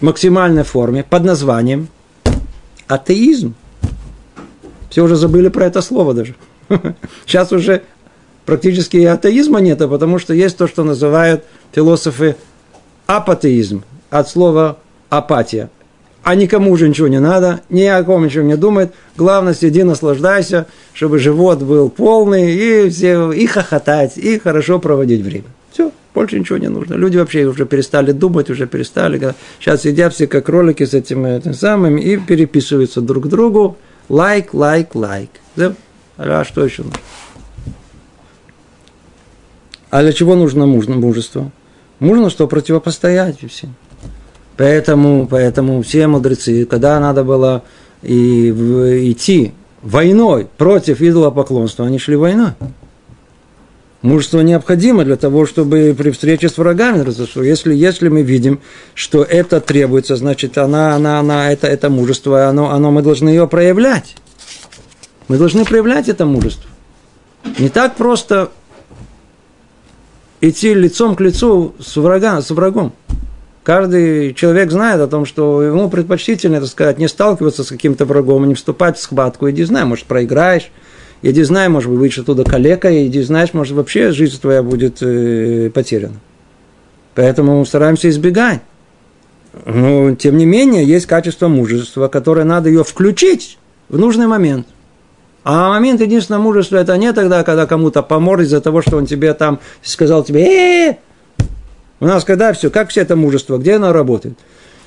Speaker 1: максимальной форме, под названием атеизм. Все уже забыли про это слово даже. Сейчас уже практически и атеизма нет, а потому что есть то, что называют философы апатеизм, от слова апатия. а никому уже ничего не надо, ни о ком ничего не думает. Главное, сиди, наслаждайся, чтобы живот был полный, и, все, и хохотать, и хорошо проводить время. Все, больше ничего не нужно. Люди вообще уже перестали думать, уже перестали. Сейчас сидят все как кролики с этим, этим самым и переписываются друг к другу. Лайк, лайк, лайк. А что еще нужно? А для чего нужно мужество? Нужно что противопостоять всем. Поэтому, поэтому все мудрецы, когда надо было и, в, идти войной против идолопоклонства, они шли войной. Мужество необходимо для того, чтобы при встрече с врагами, если, если мы видим, что это требуется, значит, она, она, она, это, это мужество, оно, оно, мы должны ее проявлять. Мы должны проявлять это мужество. Не так просто идти лицом к лицу с, врага, с врагом. Каждый человек знает о том, что ему предпочтительно, так сказать, не сталкиваться с каким-то врагом, не вступать в схватку. Иди знай, может, проиграешь. Иди знай, может быть, выйдешь оттуда калекой. Иди знаешь, может, вообще жизнь твоя будет э, потеряна. Поэтому стараемся избегать. Но, тем не менее, есть качество мужества, которое надо ее включить в нужный момент. А момент единственного мужества это не тогда, когда кому-то помор из-за того, что он тебе там сказал тебе, э, -э, -э у нас когда все, как все это мужество, где оно работает?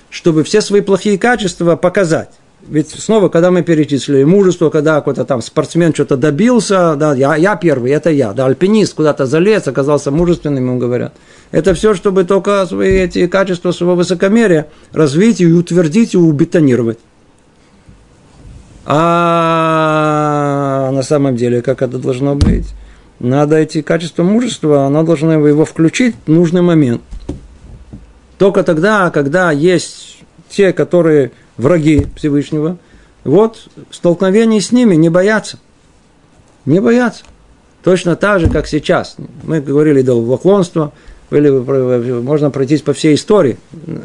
Speaker 1: Чтобы все свои плохие качества показать. Ведь снова, когда мы перечислили мужество, когда какой-то там спортсмен что-то добился, да, я, я первый, это я, да, альпинист куда-то залез, оказался мужественным, ему говорят. Это все, чтобы только свои эти качества своего высокомерия развить и утвердить и убетонировать. А на самом деле, как это должно быть? Надо эти качества мужества, она должна его включить в нужный момент. Только тогда, когда есть те, которые враги Всевышнего, вот столкновение с ними не боятся. Не боятся. Точно так же, как сейчас. Мы говорили до поклонства, или можно пройтись по всей истории.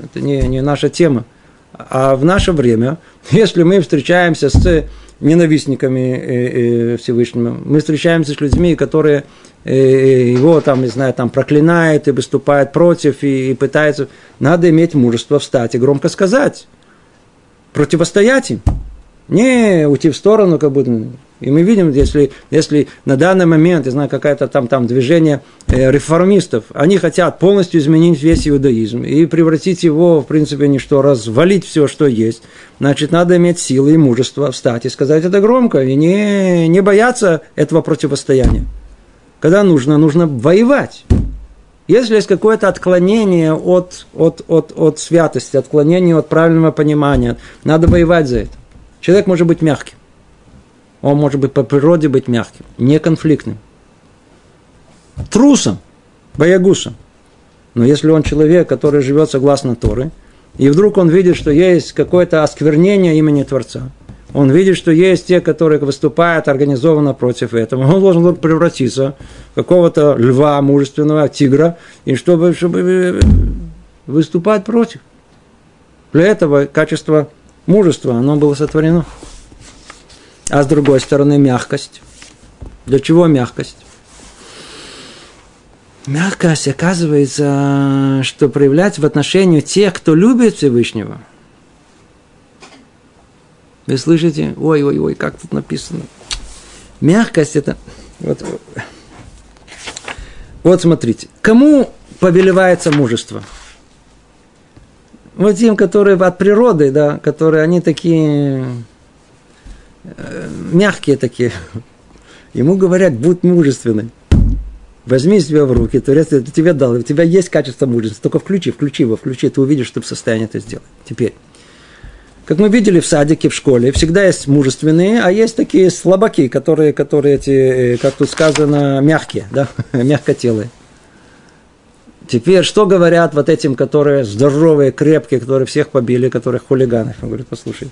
Speaker 1: Это не, не наша тема. А в наше время, если мы встречаемся с ненавистниками э, э, Всевышнего. Мы встречаемся с людьми, которые э, его там, не знаю, там проклинают и выступают против и, и пытаются. Надо иметь мужество встать и громко сказать, противостоять им. Не уйти в сторону, как будто и мы видим, если, если на данный момент, я знаю, какое-то там, там движение э, реформистов, они хотят полностью изменить весь иудаизм и превратить его, в принципе, ничто, развалить все, что есть, значит, надо иметь силы и мужество встать и сказать это громко, и не, не бояться этого противостояния. Когда нужно, нужно воевать. Если есть какое-то отклонение от, от, от, от святости, отклонение от правильного понимания, надо воевать за это. Человек может быть мягким. Он может быть по природе быть мягким, не конфликтным. Трусом, боягусом. Но если он человек, который живет согласно Торы, и вдруг он видит, что есть какое-то осквернение имени Творца, он видит, что есть те, которые выступают организованно против этого. Он должен превратиться в какого-то льва мужественного, тигра, и чтобы, чтобы выступать против. Для этого качество мужества, оно было сотворено а с другой стороны мягкость. Для чего мягкость? Мягкость, оказывается, что проявляется в отношении тех, кто любит Всевышнего. Вы слышите? Ой-ой-ой, как тут написано. Мягкость это... Вот, вот смотрите. Кому повелевается мужество? Вот тем, которые от природы, да, которые они такие мягкие такие. Ему говорят, будь мужественным. Возьми себя в руки, Творец это тебе дал, у тебя есть качество мужества, только включи, включи его, включи, ты увидишь, что ты в состоянии это сделать. Теперь, как мы видели в садике, в школе, всегда есть мужественные, а есть такие слабаки, которые, которые эти, э, как тут сказано, мягкие, да, мягкотелые. Теперь, что говорят вот этим, которые здоровые, крепкие, которые всех побили, которые хулиганы? Он говорит, послушай,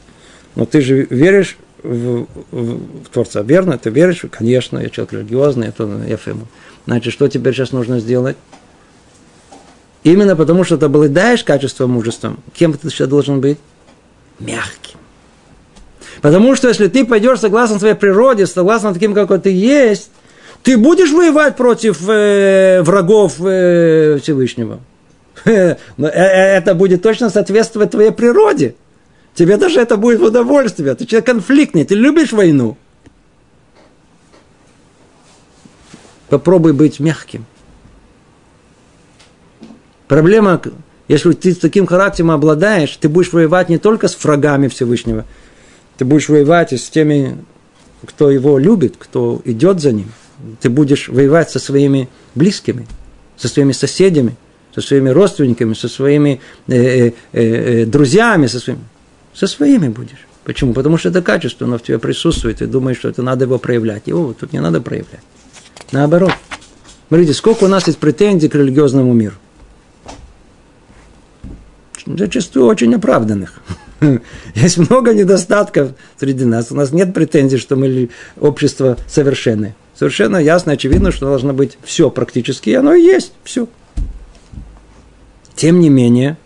Speaker 1: но ты же веришь в, в, в Творца. Верно? Ты веришь? Конечно, я человек религиозный, это фему. Значит, что теперь сейчас нужно сделать? Именно потому, что ты обладаешь качеством мужества, кем ты сейчас должен быть? Мягким. Потому что если ты пойдешь согласно своей природе, согласно таким, какой ты есть, ты будешь воевать против э, врагов э, Всевышнего. Э, э, это будет точно соответствовать твоей природе. Тебе даже это будет в удовольствие. Ты человек конфликтный, ты любишь войну. Попробуй быть мягким. Проблема, если ты с таким характером обладаешь, ты будешь воевать не только с врагами Всевышнего, ты будешь воевать и с теми, кто его любит, кто идет за ним. Ты будешь воевать со своими близкими, со своими соседями, со своими родственниками, со своими э, э, э, э друзьями, со своими. Со своими будешь. Почему? Потому что это качество, оно в тебе присутствует, и думаешь, что это надо его проявлять. Его тут не надо проявлять. Наоборот. Смотрите, сколько у нас есть претензий к религиозному миру. Зачастую очень оправданных. Есть много недостатков среди нас. У нас нет претензий, что мы общество совершенное. Совершенно ясно, очевидно, что должно быть все практически, и оно и есть, все. Тем не менее,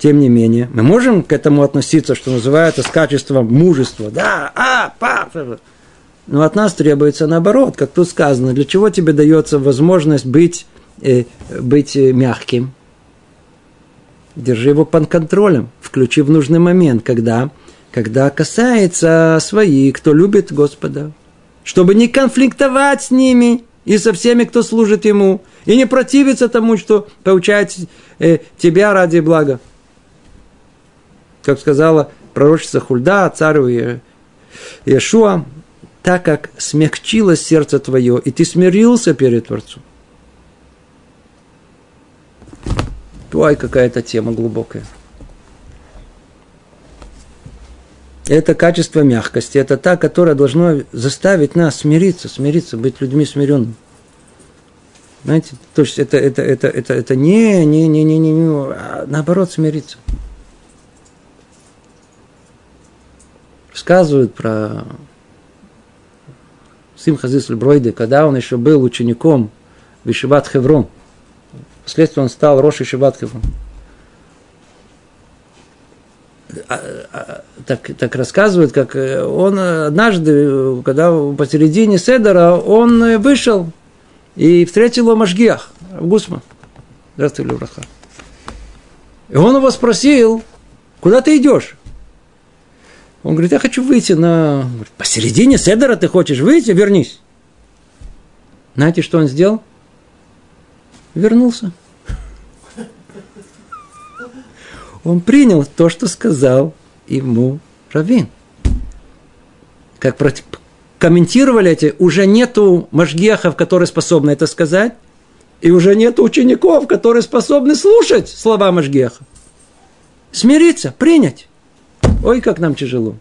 Speaker 1: тем не менее, мы можем к этому относиться, что называется, с качеством мужества. Да, а, папа. Но от нас требуется наоборот, как тут сказано, для чего тебе дается возможность быть, э, быть э, мягким? Держи его под контролем, включи в нужный момент, когда, когда касается своих, кто любит Господа, чтобы не конфликтовать с ними и со всеми, кто служит Ему, и не противиться тому, что получает э, тебя ради блага как сказала пророчица Хульда, царю Иешуа, так как смягчилось сердце твое, и ты смирился перед Творцом. Ой, какая-то тема глубокая. Это качество мягкости, это та, которая должно заставить нас смириться, смириться, быть людьми смиренными. Знаете, то есть это, это, это, это, это не, не, не, не, не, не, а наоборот смириться. Рассказывают про Симхазис Бройде, когда он еще был учеником в Ишиват Хеврон. Впоследствии он стал Рош Ишиват Хеврон. А, а, так, так рассказывают, как он однажды, когда посередине Седера, он вышел и встретил его Машгиах, Гусма. Здравствуй, Левраха. И он его спросил, куда ты идешь? Он говорит, я хочу выйти на... Посередине Седера ты хочешь выйти? Вернись. Знаете, что он сделал? Вернулся. Он принял то, что сказал ему Равин. Как комментировали эти, уже нету машгехов, которые способны это сказать, и уже нету учеников, которые способны слушать слова машгеха. Смириться, принять. Ой, как нам тяжело.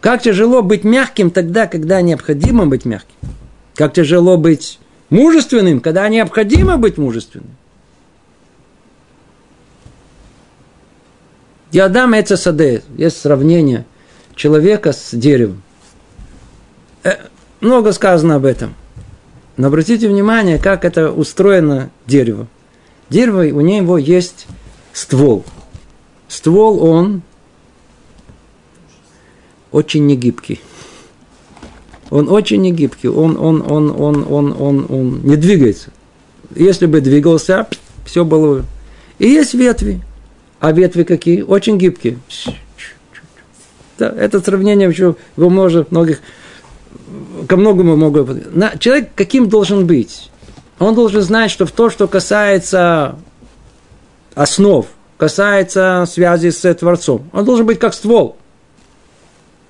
Speaker 1: Как тяжело быть мягким тогда, когда необходимо быть мягким. Как тяжело быть мужественным, когда необходимо быть мужественным. Диадам это саде. Есть сравнение человека с деревом. Э, много сказано об этом. Но обратите внимание, как это устроено дерево. Дерево, у него есть ствол. Ствол, он очень негибкий. Он очень негибкий, он, он, он, он, он, он, он не двигается. Если бы двигался, все было бы. И есть ветви. А ветви какие? Очень гибкие. Да, это сравнение еще во множестве многих, ко многому могу. Человек каким должен быть? Он должен знать, что в то, что касается основ, касается связи с Творцом, он должен быть как ствол –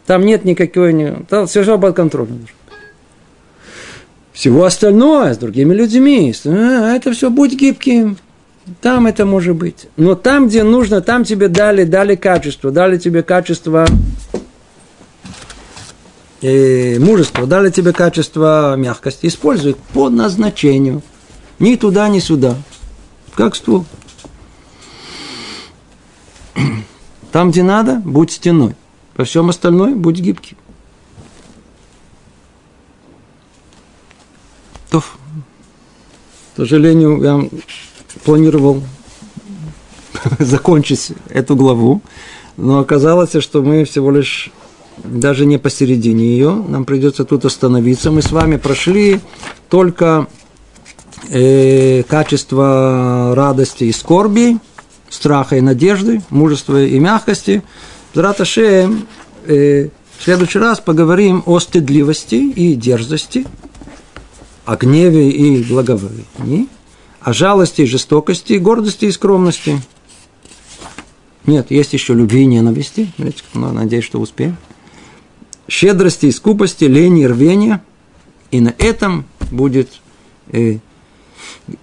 Speaker 1: там нет никакой... Там все под контролем. Всего остальное с другими людьми. А, это все будь гибким. Там это может быть. Но там, где нужно, там тебе дали, дали качество. Дали тебе качество и мужество, дали тебе качество мягкости. Используй по назначению. Ни туда, ни сюда. Как ствол. Там, где надо, будь стеной. Во всем остальном будь гибкий. То, к сожалению, я планировал закончить эту главу, но оказалось, что мы всего лишь даже не посередине ее, нам придется тут остановиться. Мы с вами прошли только э, качество радости и скорби, страха и надежды, мужества и мягкости – Зраташем, э, в следующий раз поговорим о стыдливости и дерзости, о гневе и благоволении, о жалости и жестокости, гордости и скромности. Нет, есть еще любви и ненависти. Но надеюсь, что успеем. Щедрости и скупости, лени и рвения. И на этом будет э,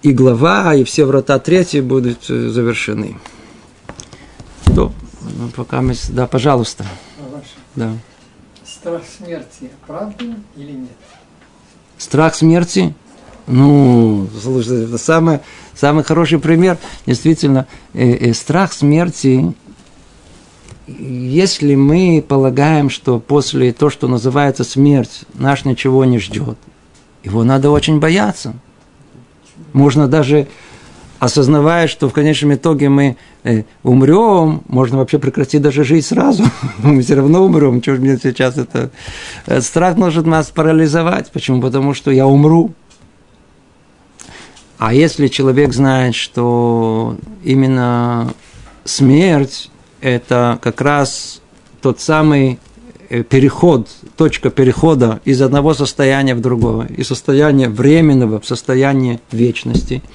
Speaker 1: и глава, и все врата третьи будут э, завершены. Ну, пока мы... Да, пожалуйста. Да.
Speaker 2: Страх смерти правда или нет?
Speaker 1: Страх смерти? Ну, слушай, это самый, самый хороший пример. Действительно, э, э, страх смерти, если мы полагаем, что после того, что называется смерть, нас ничего не ждет, его надо очень бояться. Можно даже осознавая, что в конечном итоге мы э, умрем, можно вообще прекратить даже жить сразу. мы все равно умрем. Чего мне сейчас это... Э, страх может нас парализовать. Почему? Потому что я умру. А если человек знает, что именно смерть – это как раз тот самый э, переход, точка перехода из одного состояния в другое, из состояния временного в состояние вечности –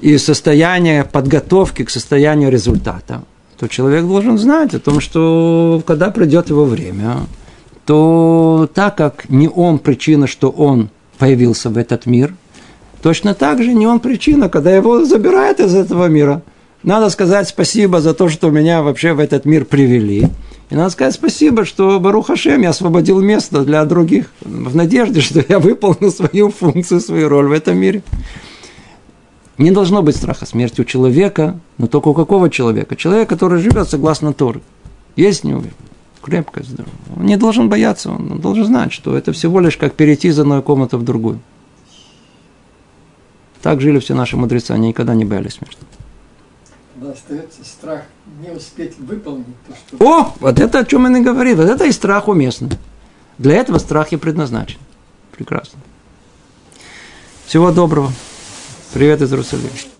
Speaker 1: и состояние подготовки к состоянию результата, то человек должен знать о том, что когда придет его время, то так как не он причина, что он появился в этот мир, точно так же не он причина, когда его забирают из этого мира. Надо сказать спасибо за то, что меня вообще в этот мир привели. И надо сказать спасибо, что Барух Хашем я освободил место для других, в надежде, что я выполнил свою функцию, свою роль в этом мире. Не должно быть страха смерти у человека, но только у какого человека? Человек, который живет согласно Торы. Есть у него крепкое здоровье. Он не должен бояться, он должен знать, что это всего лишь как перейти из одной комнаты в другую. Так жили все наши мудрецы, они никогда не боялись смерти.
Speaker 2: Да, остается страх не успеть выполнить то, что...
Speaker 1: О, вот это о чем он и говорит. Вот это и страх уместный. Для этого страх и предназначен. Прекрасно. Всего доброго. Привет из Иерусалима.